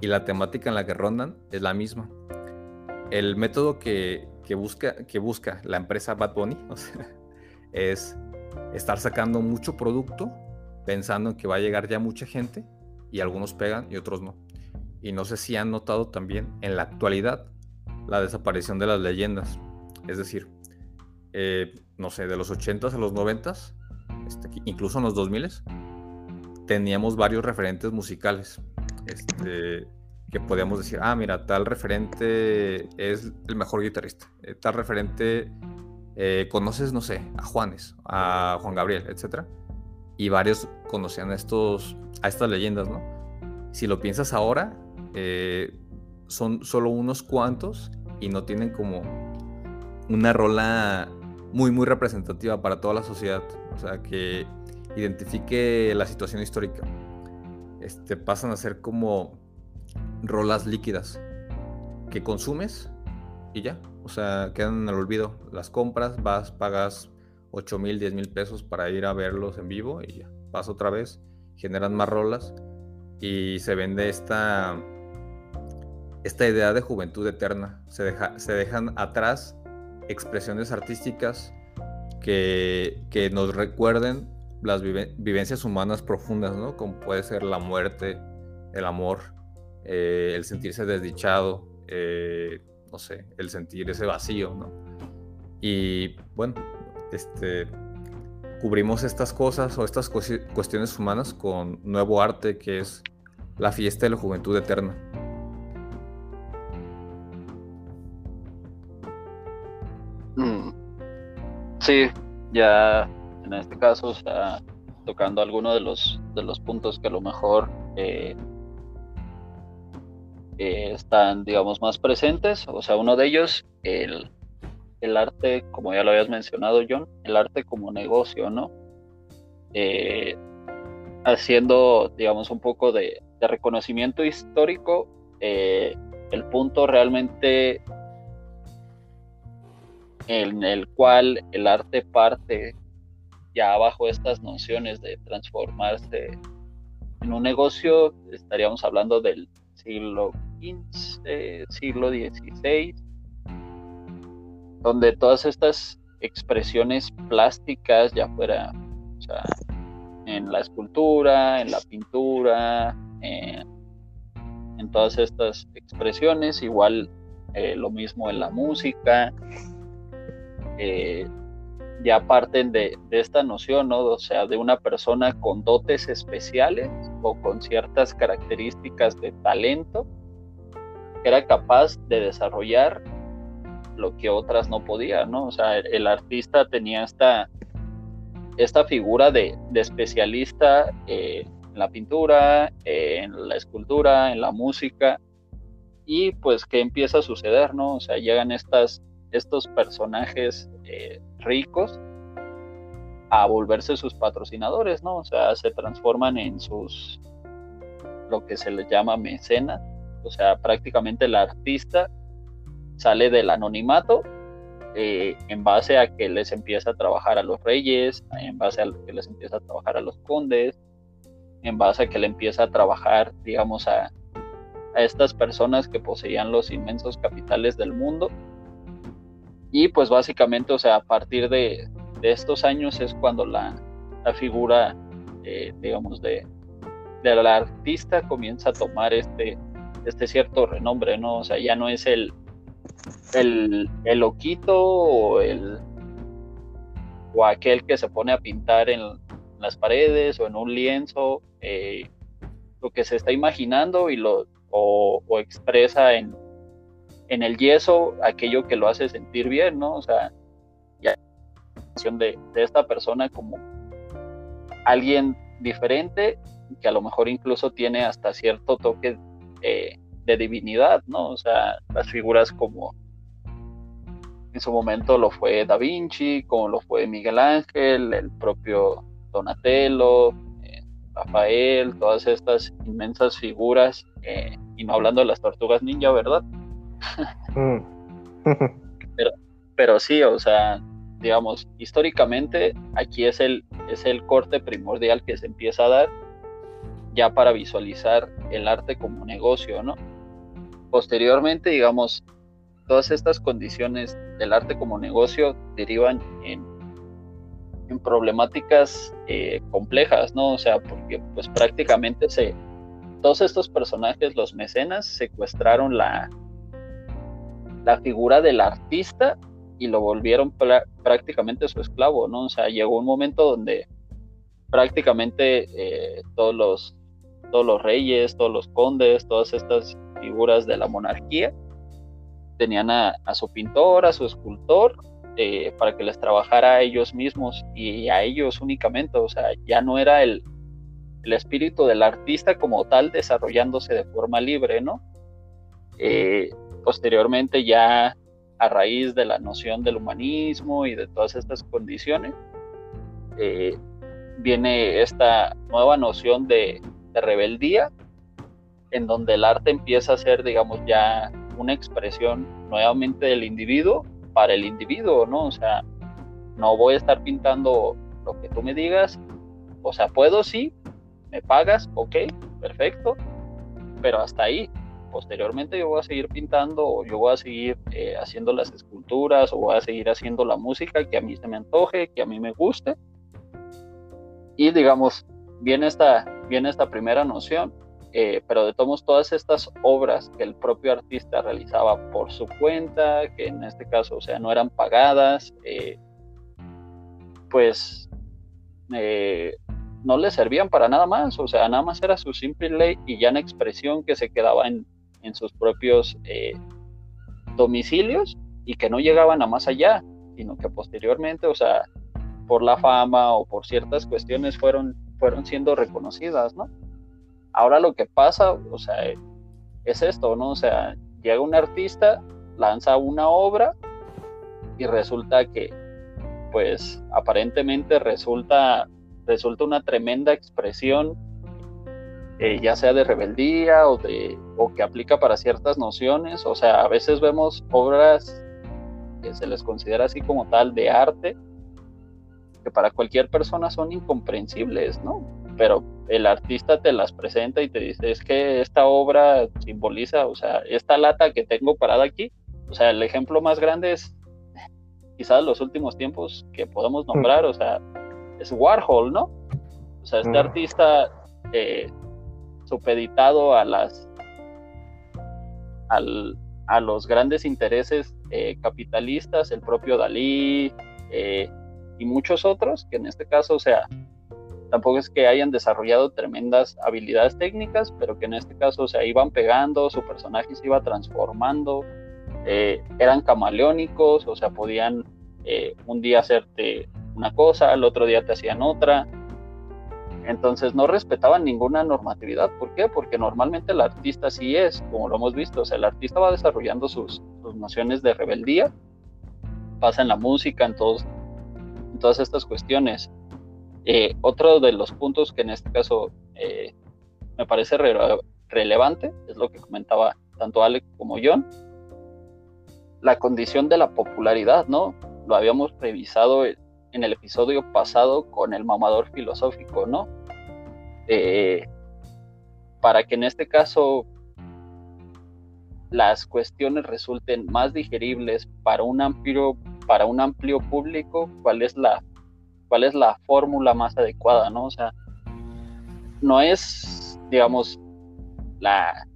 Y la temática en la que rondan es la misma. El método que, busca, que busca la empresa Bad Bunny es estar sacando mucho producto pensando en que va a llegar ya mucha gente y algunos pegan y otros no y no sé si han notado también en la actualidad la desaparición de las leyendas. Es decir, eh, no sé, de los 80s a los 90s, este, incluso en los 2000s, teníamos varios referentes musicales. Este, que podíamos decir, ah, mira, tal referente es el mejor guitarrista, eh, tal referente eh, conoces, no sé, a Juanes, a Juan Gabriel, etc. Y varios conocían a, estos, a estas leyendas, ¿no? Si lo piensas ahora, eh, son solo unos cuantos y no tienen como una rola muy, muy representativa para toda la sociedad. O sea, que identifique la situación histórica. Este, pasan a ser como rolas líquidas que consumes y ya. O sea, quedan en el olvido. Las compras, vas, pagas 8 mil, 10 mil pesos para ir a verlos en vivo y ya. Vas otra vez, generan más rolas y se vende esta esta idea de juventud eterna. Se, deja, se dejan atrás expresiones artísticas que, nos recuerden las vivencias humanas profundas, ¿no? Como puede ser la muerte, el amor, eh, el sentirse desdichado, eh, no sé, el sentir ese vacío, ¿no? Y bueno, este, cubrimos estas cosas o estas cuestiones humanas con nuevo arte que es la fiesta de la juventud eterna. Sí, ya en este caso, o sea, tocando algunos de los, de los puntos que a lo mejor eh, eh, están, digamos, más presentes. O sea, uno de ellos, el, el, arte, como ya lo habías mencionado, John, el arte como negocio, ¿no? Eh, haciendo, digamos, un poco de, de reconocimiento histórico, el punto realmente en el cual el arte parte ya bajo estas nociones de transformarse en un negocio, estaríamos hablando del siglo XV, siglo XVI, donde todas estas expresiones plásticas, ya fuera en la escultura, en la pintura, en, todas estas expresiones, igual eh, lo mismo en la música, eh, ya parten de, esta noción, ¿no? O sea, de una persona con dotes especiales o con ciertas características de talento que era capaz de desarrollar lo que otras no podían, ¿no? O sea, el, artista tenía esta, esta figura de, especialista eh, en la pintura, en la escultura, en la música, y pues, ¿qué empieza a suceder, no? O sea, llegan estas estos personajes eh, ricos a volverse sus patrocinadores, ¿no? O sea, se transforman en sus, lo que se les llama mecenas, o sea, prácticamente el artista sale del anonimato eh, en base a que les empieza a trabajar a los reyes, en base a que les empieza a trabajar a los condes, en base a que le empieza a trabajar, digamos, a, a estas personas que poseían los inmensos capitales del mundo y pues básicamente, o sea, a partir de, estos años es cuando la, figura, eh, digamos, de, del artista comienza a tomar este, este cierto renombre, ¿no? O sea, ya no es el, el, el loquito o el o aquel que se pone a pintar en las paredes o en un lienzo eh, lo que se está imaginando y lo o expresa en, en el yeso aquello que lo hace sentir bien, ¿no? O sea, ya de, de esta persona como alguien diferente que a lo mejor incluso tiene hasta cierto toque de divinidad, ¿no? O sea, las figuras como en su momento lo fue Da Vinci, como lo fue Miguel Ángel, el propio Donatello, eh, Rafael, todas estas inmensas figuras, eh, y no hablando de las tortugas ninja, ¿verdad? Mm. pero, pero sí, o sea, digamos, históricamente aquí es el, es el corte primordial que se empieza a dar ya para visualizar el arte como negocio, ¿no? Posteriormente, digamos, todas estas condiciones del arte como negocio derivan en, en problemáticas eh, complejas, ¿no? O sea, porque pues prácticamente se, todos estos personajes, los mecenas, secuestraron la, la figura del artista y lo volvieron prácticamente su esclavo, ¿no? O sea, llegó un momento donde prácticamente eh, todos, los, todos los reyes, todos los condes, todas estas figuras de la monarquía tenían a, su pintor, a su escultor, eh, para que les trabajara a ellos mismos y a ellos únicamente, o sea, ya no era el, el espíritu del artista como tal desarrollándose de forma libre, ¿no? Eh, posteriormente ya a raíz de la noción del humanismo y de todas estas condiciones, eh, viene esta nueva noción de, rebeldía, en donde el arte empieza a ser, digamos, ya una expresión nuevamente del individuo para el individuo, ¿no? O sea, no voy a estar pintando lo que tú me digas, o sea, puedo sí, me pagas, ok, perfecto, pero hasta ahí, posteriormente yo voy a seguir pintando o yo voy a seguir eh, haciendo las esculturas o voy a seguir haciendo la música que a mí se me antoje, que a mí me guste. Y digamos, viene esta, viene esta primera noción, eh, pero de todos todas estas obras que el propio artista realizaba por su cuenta, que en este caso, o sea, no eran pagadas, eh, pues no le servían para nada más, o sea, nada más era su simple ley y ya en expresión que se quedaba en, en sus propios eh, domicilios y que no llegaban a más allá. sino que posteriormente, o sea, por la fama o por ciertas cuestiones fueron, fueron siendo reconocidas, ¿no? Ahora lo que pasa, o sea, es esto, ¿no? O sea, llega un artista, lanza una obra y resulta que, pues, aparentemente resulta, resulta una tremenda expresión, eh, ya sea de rebeldía o, de, o que aplica para ciertas nociones. O sea, a veces vemos obras que se les considera así como tal de arte, que para cualquier persona son incomprensibles, ¿no? Pero el artista te las presenta y te dice, es que esta obra simboliza, o sea, esta lata que tengo parada aquí, o sea, el ejemplo más grande es quizás los últimos tiempos que podemos nombrar, o sea, es Warhol, ¿no? O sea, este artista eh, supeditado a las al, a los grandes intereses eh, capitalistas, el propio Dalí eh, y muchos otros, que en este caso, o sea, tampoco es que hayan desarrollado tremendas habilidades técnicas, pero que en este caso se iban pegando, su personaje se iba transformando, eh, eran camaleónicos, o sea, podían un día hacerte una cosa, al otro día te hacían otra. Entonces no respetaban ninguna normatividad. ¿Por qué? Porque normalmente el artista sí es, como lo hemos visto, o sea, el artista va desarrollando sus, sus nociones de rebeldía, pasa en la música, en, todas estas cuestiones. Eh, otro de los puntos que en este caso eh, me parece relevante es lo que comentaba tanto Alex como John, la condición de la popularidad, ¿no? Lo habíamos revisado en el episodio pasado con el mamador filosófico, ¿no? Eh, para que en este caso las cuestiones resulten más digeribles para un amplio, para un amplio público, ¿cuál es la cuál es la fórmula más adecuada, ¿no? O sea, no es, digamos, la,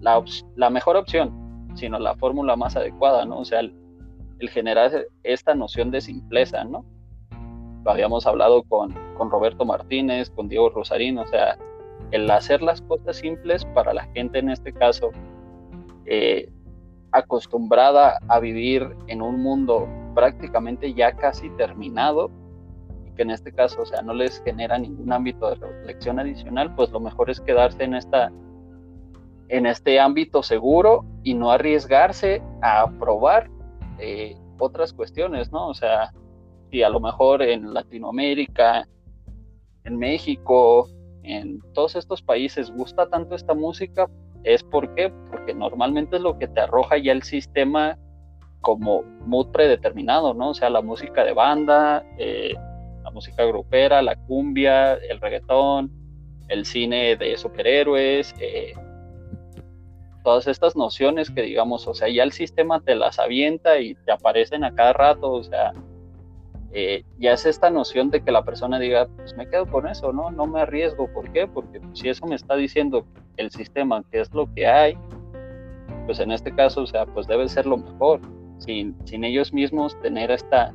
la, mejor opción, sino la fórmula más adecuada, ¿no? O sea, el, generar esta noción de simpleza, ¿no? Lo habíamos hablado con, con Roberto Martínez, con Diego Rosarín, o sea, el hacer las cosas simples para la gente en este caso, eh, acostumbrada a vivir en un mundo prácticamente ya casi terminado y que en este caso, o sea, no les genera ningún ámbito de reflexión adicional, pues lo mejor es quedarse en esta en este ámbito seguro y no arriesgarse a probar eh, otras cuestiones, ¿no? O sea, si a lo mejor en Latinoamérica, en México, en todos estos países gusta tanto esta música, es porque porque normalmente es lo que te arroja ya el sistema como mood predeterminado, ¿no? O sea, la música de banda, eh, la música grupera, la cumbia, el reggaetón, el cine de superhéroes, eh, todas estas nociones que digamos, o sea, ya el sistema te las avienta y te aparecen a cada rato, o sea, eh, ya es esta noción de que la persona diga, pues me quedo con eso, ¿no? No me arriesgo, ¿por qué? Porque si eso me está diciendo el sistema que es lo que hay, pues en este caso, o sea, pues debe ser lo mejor sin, ellos mismos tener esta,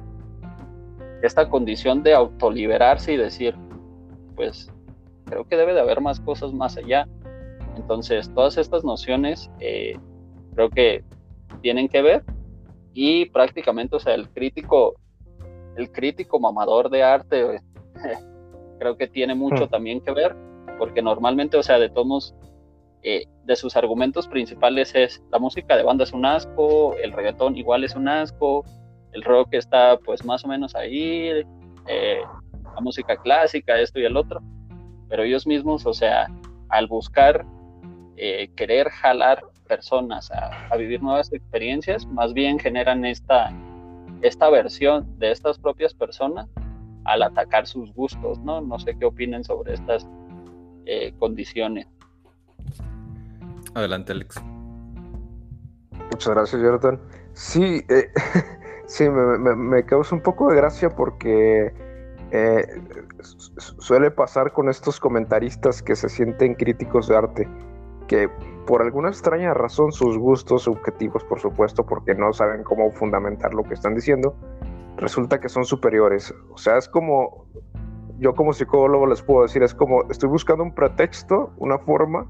esta condición de autoliberarse y decir, pues creo que debe de haber más cosas más allá. Entonces, todas estas nociones eh, creo que tienen que ver y prácticamente, o sea, el crítico, el crítico mamador de arte, creo que tiene mucho hmm. también que ver, porque normalmente, o sea, de todos eh, de sus argumentos principales es la música de banda es un asco, el reggaetón igual es un asco, el rock está pues más o menos ahí, eh, la música clásica, esto y el otro, pero ellos mismos, o sea, al buscar eh, querer jalar personas a, vivir nuevas experiencias, más bien generan esta, esta versión de estas propias personas al atacar sus gustos, ¿no? No sé qué opinen sobre estas condiciones. Adelante, Alex. Muchas gracias, Jonathan. Sí, eh, sí, me, causa un poco de gracia porque eh, suele pasar con estos comentaristas que se sienten críticos de arte, que por alguna extraña razón sus gustos subjetivos, por supuesto, porque no saben cómo fundamentar lo que están diciendo, resulta que son superiores. O sea, es como, yo como psicólogo les puedo decir, es como, estoy buscando un pretexto, una forma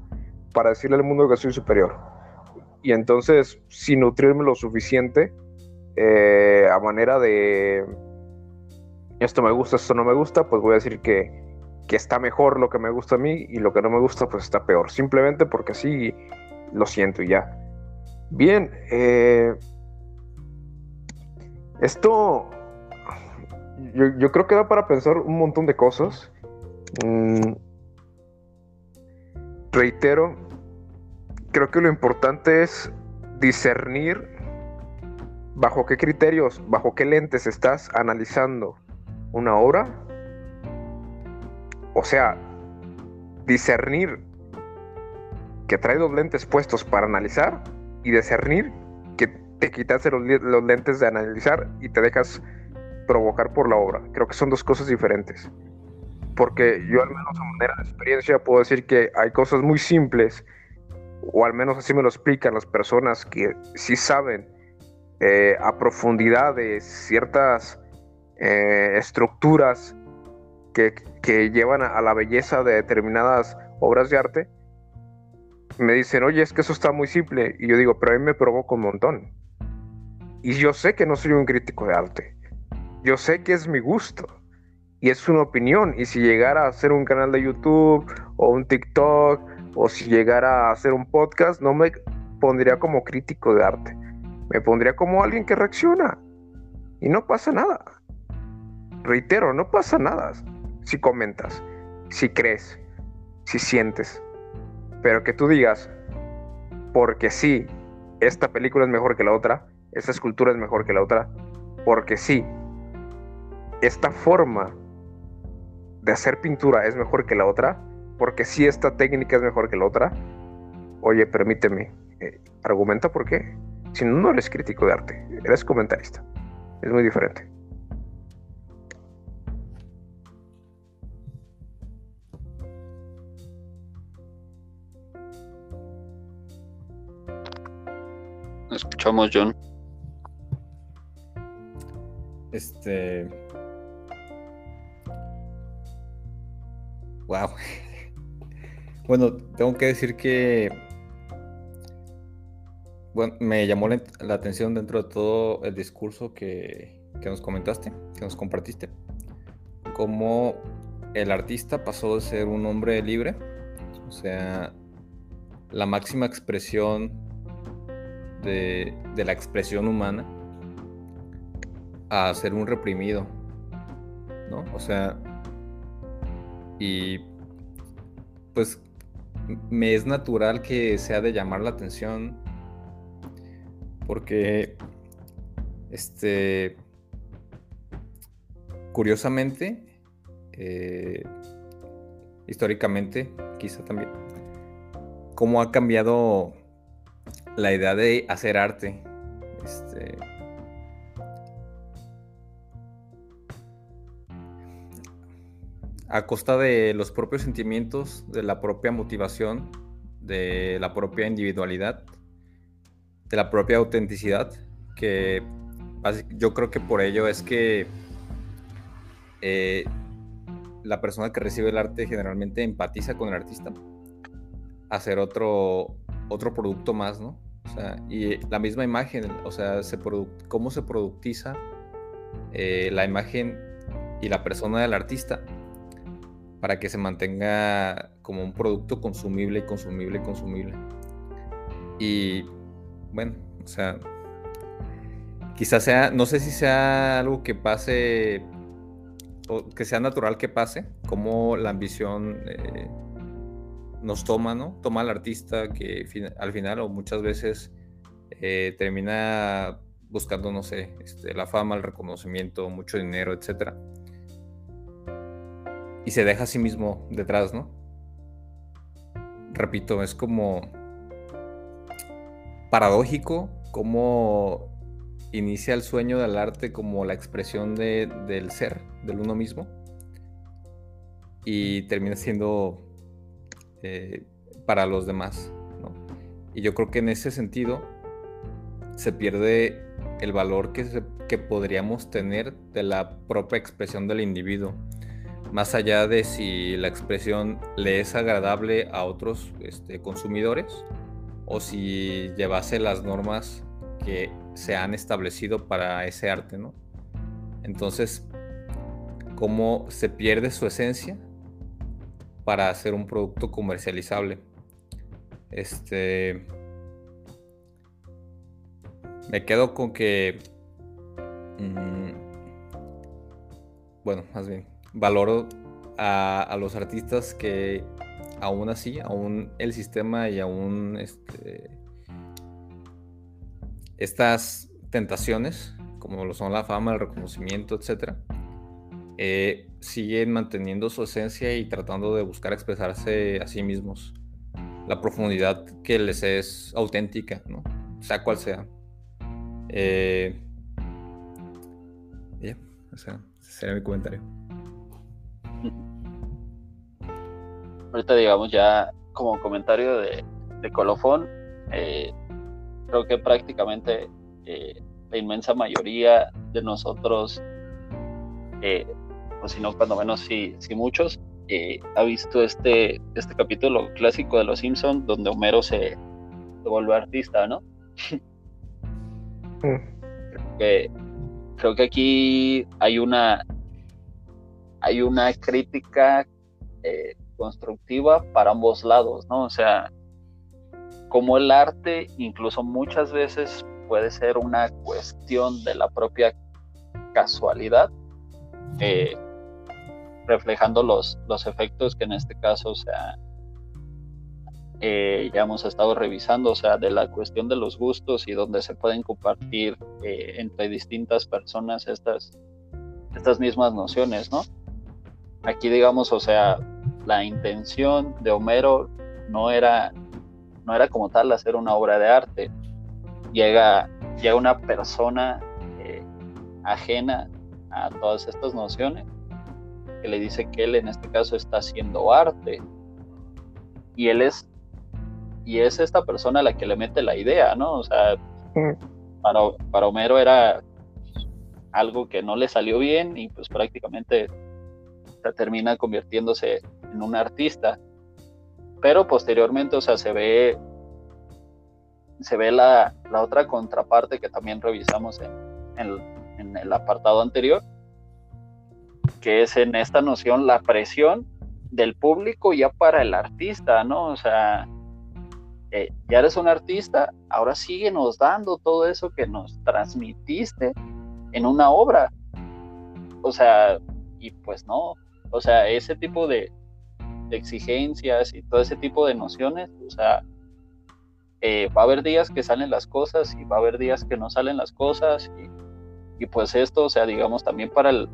para decirle al mundo que soy superior. Y entonces, sin nutrirme lo suficiente, eh, a manera de esto me gusta, esto no me gusta, pues voy a decir que, que, está mejor lo que me gusta a mí y lo que no me gusta pues está peor, simplemente porque así lo siento y ya. Bien, eh, esto yo, creo que da para pensar un montón de cosas. Mm, reitero, creo que lo importante es discernir bajo qué criterios, bajo qué lentes estás analizando una obra. O sea, discernir que trae dos lentes puestos para analizar y discernir que te quitaste los, los lentes de analizar y te dejas provocar por la obra. Creo que son dos cosas diferentes. Porque yo al menos a manera de experiencia puedo decir que hay cosas muy simples, o al menos así me lo explican las personas que sí saben eh, a profundidad de ciertas eh, estructuras que, que llevan a, a, la belleza de determinadas obras de arte, me dicen, oye, es que eso está muy simple. Y yo digo, pero a mí me provoca un montón. Y yo sé que no soy un crítico de arte yo sé que es mi gusto y es una opinión. Y si llegara a hacer un canal de YouTube o un TikTok o si llegara a hacer un podcast, no me pondría como crítico de arte. Me pondría como alguien que reacciona. Y no pasa nada. Reitero, no pasa nada si comentas, si crees, si sientes. Pero que tú digas, porque sí, esta película es mejor que la otra, esta escultura es mejor que la otra, porque sí, esta forma de hacer pintura es mejor que la otra, porque si esta técnica es mejor que la otra, oye, permíteme, eh, argumenta por qué. Si no, no eres crítico de arte, eres comentarista. Es muy diferente. Escuchamos, John. Este Wow. Bueno, tengo que decir que bueno, me llamó la, atención dentro de todo el discurso que, nos comentaste, que nos compartiste, cómo el artista pasó de ser un hombre libre, o sea, la máxima expresión de, la expresión humana, a ser un reprimido, ¿no? O sea, y pues me es natural que sea de llamar la atención porque este curiosamente eh, históricamente quizá también cómo ha cambiado la idea de hacer arte este a costa de los propios sentimientos, de la propia motivación, de la propia individualidad, de la propia autenticidad, que yo creo que por ello es que eh, la persona que recibe el arte generalmente empatiza con el artista, hacer otro, otro producto más, ¿no? O sea, y la misma imagen, o sea, se cómo se productiza eh, la imagen y la persona del artista para que se mantenga como un producto consumible consumible consumible. Y bueno, o sea, quizás sea, no sé si sea algo que pase, o que sea natural que pase, como la ambición eh, nos toma, ¿no? Toma al artista que al final o muchas veces eh, termina buscando, no sé, este, la fama, el reconocimiento, mucho dinero, etcétera y se deja a sí mismo detrás, ¿no? Repito, es como paradójico cómo inicia el sueño del arte como la expresión del ser, del uno mismo, y termina siendo eh, para los demás. Y yo creo que en ese sentido se pierde el valor que, que podríamos tener de la propia expresión del individuo más allá de si la expresión le es agradable a otros este, consumidores o si llevase las normas que se han establecido para ese arte, ¿no? Entonces, ¿cómo se pierde su esencia para hacer un producto comercializable? Este. Me quedo con que. Mm, bueno, más bien. Valoro a, los artistas que aún así, aún el sistema y aún este, estas tentaciones, como lo son la fama, el reconocimiento, etc., eh, siguen manteniendo su esencia y tratando de buscar expresarse a sí mismos. La profundidad que les es auténtica, ¿no? sea cual sea. Eh, ese sería mi comentario. Ahorita, digamos, ya como comentario de, colofón, eh, creo que prácticamente eh, la inmensa mayoría de nosotros, o si no, cuando menos, si, si muchos, ha visto este, este capítulo clásico de Los Simpsons donde Homero se, vuelve artista, ¿no? Mm. creo que aquí hay una hay una crítica eh, constructiva para ambos lados, ¿no? O sea, como el arte incluso muchas veces puede ser una cuestión de la propia casualidad, eh, reflejando los, los efectos que en este caso, o sea, eh, ya hemos estado revisando, o sea, de la cuestión de los gustos y donde se pueden compartir entre distintas personas estas, estas mismas nociones, ¿no? Aquí digamos, o sea, la intención de Homero no era, no era como tal hacer una obra de arte. Llega, llega una persona eh, ajena a todas estas nociones que le dice que él en este caso está haciendo arte y él es y es esta persona la que le mete la idea, ¿no? O sea, para, para Homero era algo que no le salió bien y pues prácticamente termina convirtiéndose en un artista. Pero posteriormente, o sea, se ve, se ve la, otra contraparte que también revisamos en, en, el apartado anterior, que es en esta noción la presión del público ya para el artista, ¿no? O sea, eh, ya eres un artista, ahora síguenos dando todo eso que nos transmitiste en una obra. O sea, y pues no, o sea, ese tipo de, exigencias y todo ese tipo de nociones, o sea, eh, va a haber días que salen las cosas y va a haber días que no salen las cosas y, pues esto, o sea, digamos, también para el,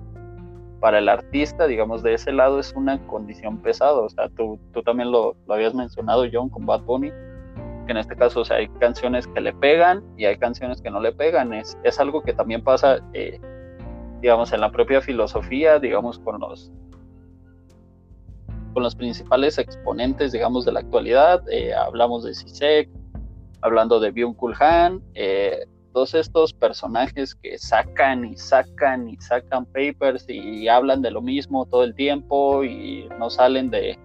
para el artista, digamos, de ese lado es una condición pesada, o sea, tú, tú también lo, habías mencionado, John, con Bad Bunny, en este caso, o sea, hay canciones que le pegan y hay canciones que no le pegan, es, es algo que también pasa, eh, digamos, en la propia filosofía, digamos, con los con los principales exponentes, digamos, de la actualidad. Eh, hablamos de Sisek, hablando de Byung-Chul Han, eh, todos estos personajes que sacan y sacan y sacan papers y hablan de lo mismo todo el tiempo y no salen de,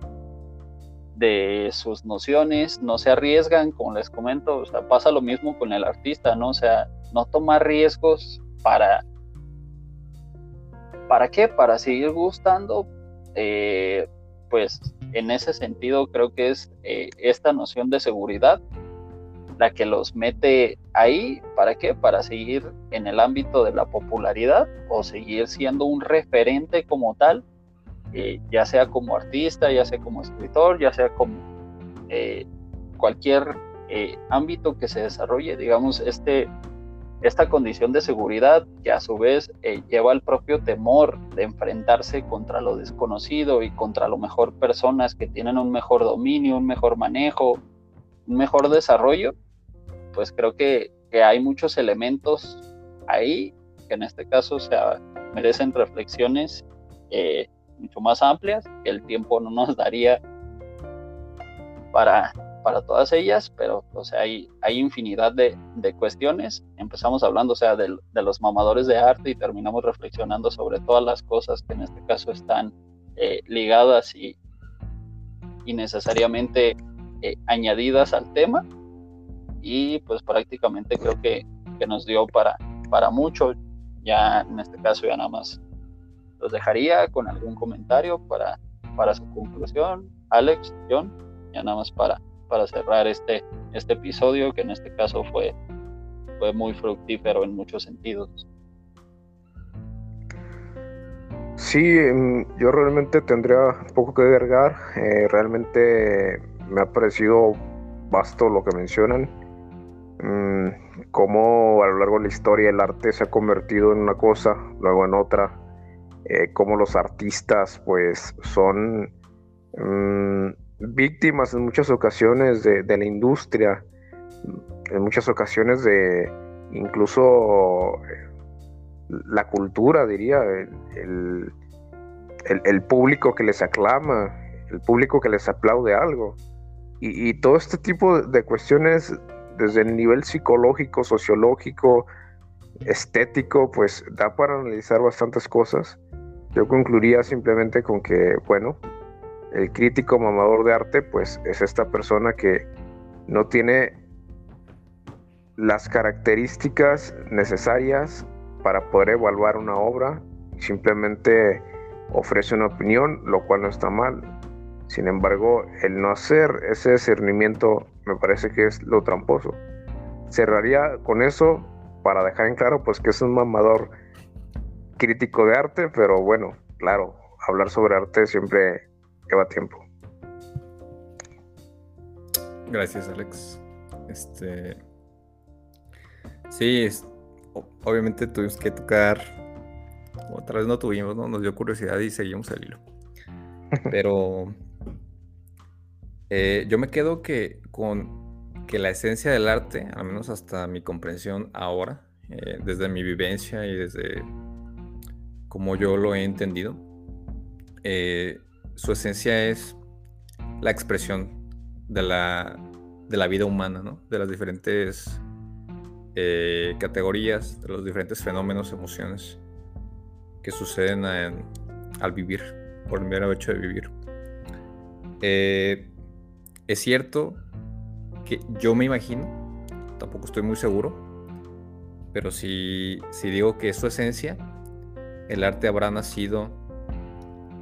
de sus nociones, no se arriesgan, como les comento, pasa lo mismo con el artista, ¿no? O sea, no toma riesgos para... ¿Para qué? Para seguir gustando, eh, pues en ese sentido creo que es eh, esta noción de seguridad la que los mete ahí, ¿para qué? Para seguir en el ámbito de la popularidad o seguir siendo un referente como tal, eh, ya sea como artista, ya sea como escritor, ya sea como eh, cualquier ámbito que se desarrolle, digamos, este esta condición de seguridad que a su vez eh, lleva al propio temor de enfrentarse contra lo desconocido y contra lo mejor personas que tienen un mejor dominio, un mejor manejo, un mejor desarrollo, pues creo que, hay muchos elementos ahí que en este caso se merecen reflexiones eh, mucho más amplias que el tiempo no nos daría para, para todas ellas, pero o sea, hay, hay infinidad de, de cuestiones. Empezamos hablando, o sea, de, de, los mamadores de arte y terminamos reflexionando sobre todas las cosas que en este caso están eh, ligadas y, y necesariamente eh, añadidas al tema. Y pues prácticamente creo que que nos dio para, para mucho. Ya en este caso ya nada más los dejaría con algún comentario para, para su conclusión. Alex, John, ya nada más para, para cerrar este, este episodio que en este caso fue, fue muy fructífero en muchos sentidos. Sí, mm, yo realmente tendría poco que agregar. Eh, realmente me ha parecido vasto lo que mencionan. Mm, cómo a lo largo de la historia el arte se ha convertido en una cosa, luego en otra. Eh, cómo los artistas pues son mm, víctimas en muchas ocasiones de, la industria, en muchas ocasiones de incluso la cultura, diría, el, público que les aclama, el público que les aplaude algo. Y, todo este tipo de cuestiones desde el nivel psicológico, sociológico, estético, pues da para analizar bastantes cosas. Yo concluiría simplemente con que, bueno, el crítico mamador de arte, pues es esta persona que no tiene las características necesarias para poder evaluar una obra, simplemente ofrece una opinión, lo cual no está mal. Sin embargo, el no hacer ese discernimiento me parece que es lo tramposo. Cerraría con eso para dejar en claro pues que es un mamador crítico de arte, pero bueno, claro, hablar sobre arte siempre lleva tiempo. Gracias, Alex. Este Sí, es, obviamente tuvimos que tocar, otra vez no tuvimos, ¿no? Nos dio curiosidad y seguimos el hilo. Pero eh, yo me quedo que con que la esencia del arte, al menos hasta mi comprensión ahora, eh, desde mi vivencia y desde como yo lo he entendido, eh, su esencia es la expresión de la, de la vida humana, ¿no? De las diferentes categorías, de los diferentes fenómenos, emociones que suceden al vivir, por el mero hecho de vivir. Es cierto que yo me imagino, tampoco estoy muy seguro, pero si, si digo que es su esencia, el arte habrá nacido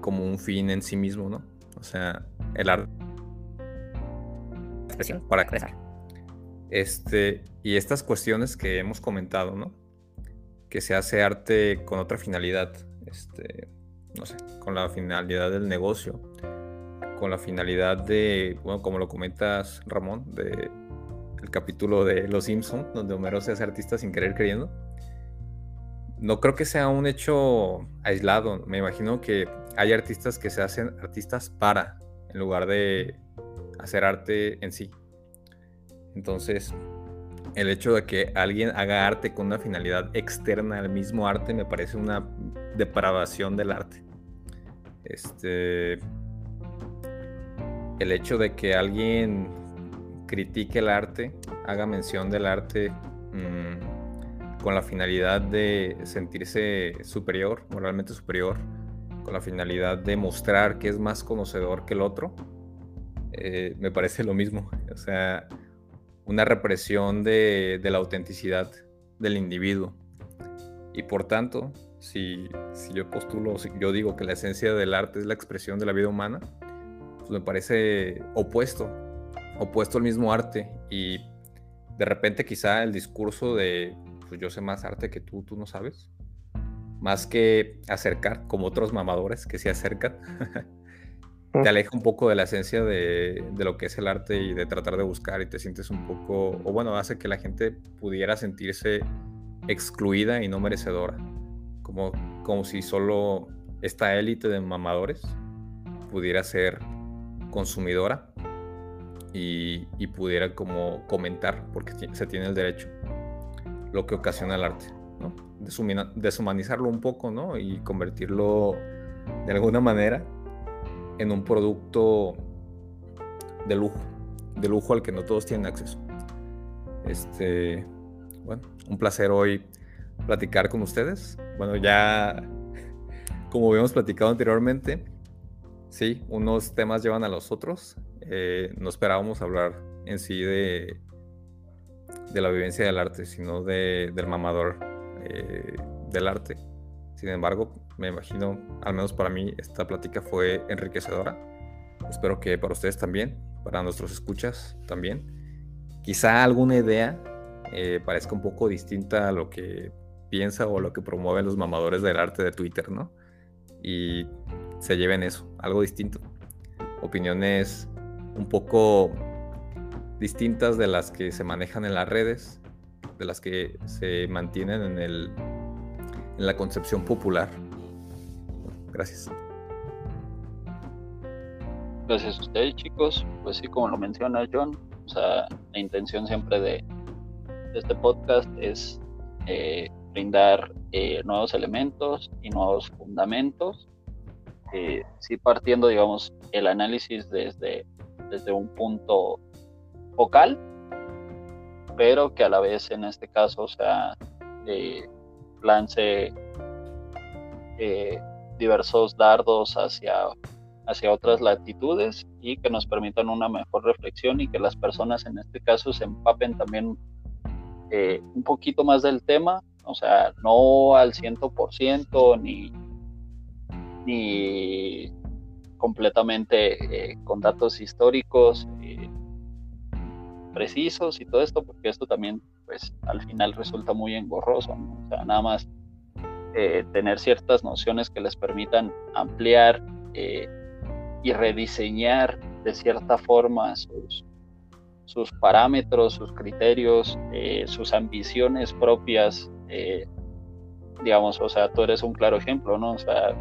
como un fin en sí mismo, ¿no? O sea, el arte para crecer. Este, y estas cuestiones que hemos comentado, ¿no? Que se hace arte con otra finalidad, este, no sé, con la finalidad del negocio, con la finalidad de, bueno, como lo comentas Ramón, de el capítulo de Los Simpson, donde Homero se hace artista sin querer creyendo. No creo que sea un hecho aislado. Me imagino que hay artistas que se hacen artistas para, en lugar de hacer arte en sí. Entonces, el hecho de que alguien haga arte con una finalidad externa al mismo arte me parece una depravación del arte. Este. El hecho de que alguien critique el arte, haga mención del arte mm, con la finalidad de sentirse superior, moralmente superior, con la finalidad de mostrar que es más conocedor que el otro, eh, me parece lo mismo. O sea, una represión de, la autenticidad del individuo. Y por tanto, si, yo postulo, si yo digo que la esencia del arte es la expresión de la vida humana, pues me parece opuesto, opuesto al mismo arte. Y de repente quizá el discurso de, pues yo sé más arte que tú, tú no sabes, más que acercar, como otros mamadores que se acercan, te aleja un poco de la esencia de, lo que es el arte y de tratar de buscar y te sientes un poco, o bueno, hace que la gente pudiera sentirse excluida y no merecedora, como, como si solo esta élite de mamadores pudiera ser consumidora y, pudiera como comentar, porque se tiene el derecho, lo que ocasiona el arte, deshumanizarlo un poco, ¿no? Y convertirlo de alguna manera en un producto de lujo, de lujo al que no todos tienen acceso. Este, bueno, un placer hoy platicar con ustedes. Bueno, ya como habíamos platicado anteriormente, sí, unos temas llevan a los otros. Eh, no esperábamos hablar en sí de, de la vivencia del arte, sino de, del mamador eh, del arte. Sin embargo, me imagino, al menos para mí, esta plática fue enriquecedora. Espero que para ustedes también, para nuestros escuchas también. Quizá alguna idea eh, parezca un poco distinta a lo que piensa o lo que promueven los mamadores del arte de Twitter, ¿no? Y se lleven eso, algo distinto. Opiniones un poco distintas de las que se manejan en las redes, de las que se mantienen en, el, en la concepción popular. Gracias. Gracias a ustedes, chicos. Pues sí, como lo menciona John, la intención siempre de, este podcast es eh, brindar eh, nuevos elementos y nuevos fundamentos. Eh, sí, partiendo, digamos, el análisis desde, desde un punto vocal, pero que a la vez en este caso, o sea, eh, lance eh, diversos dardos hacia, hacia otras latitudes y que nos permitan una mejor reflexión y que las personas en este caso se empapen también eh, un poquito más del tema, o sea, no al 100% ni, ni completamente con datos históricos precisos y todo esto, porque esto también, pues, al final resulta muy engorroso, O sea, nada más eh, tener ciertas nociones que les permitan ampliar eh, y rediseñar de cierta forma sus, parámetros, sus criterios, eh, sus ambiciones propias, digamos, o sea, tú eres un claro ejemplo, ¿no? Sea,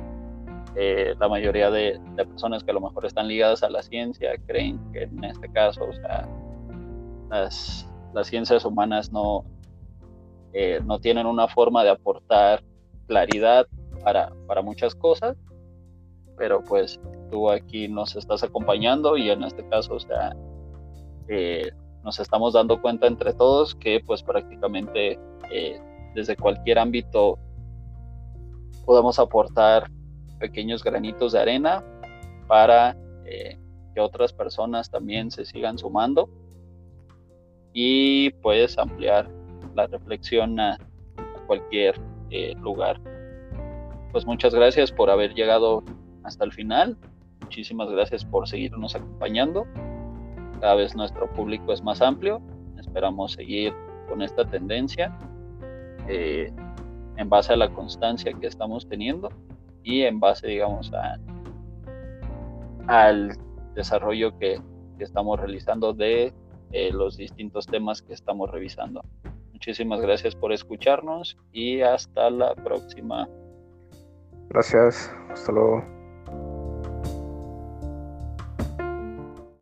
la mayoría de, personas que a lo mejor están ligadas a la ciencia creen que en este caso, o sea, las, ciencias humanas no, eh, no tienen una forma de aportar claridad para, para muchas cosas, pero pues tú aquí nos estás acompañando y en este caso, o sea, eh, nos estamos dando cuenta entre todos que pues prácticamente eh, desde cualquier ámbito podemos aportar pequeños granitos de arena para que otras personas también se sigan sumando y puedes ampliar la reflexión a, cualquier eh, lugar. Pues muchas gracias por haber llegado hasta el final. Muchísimas gracias por seguirnos acompañando. Cada vez nuestro público es más amplio. Esperamos seguir con esta tendencia eh, en base a la constancia que estamos teniendo y en base, digamos, a, al desarrollo que, que estamos realizando de eh, los distintos temas que estamos revisando. Muchísimas gracias por escucharnos y hasta la próxima. Gracias, hasta luego.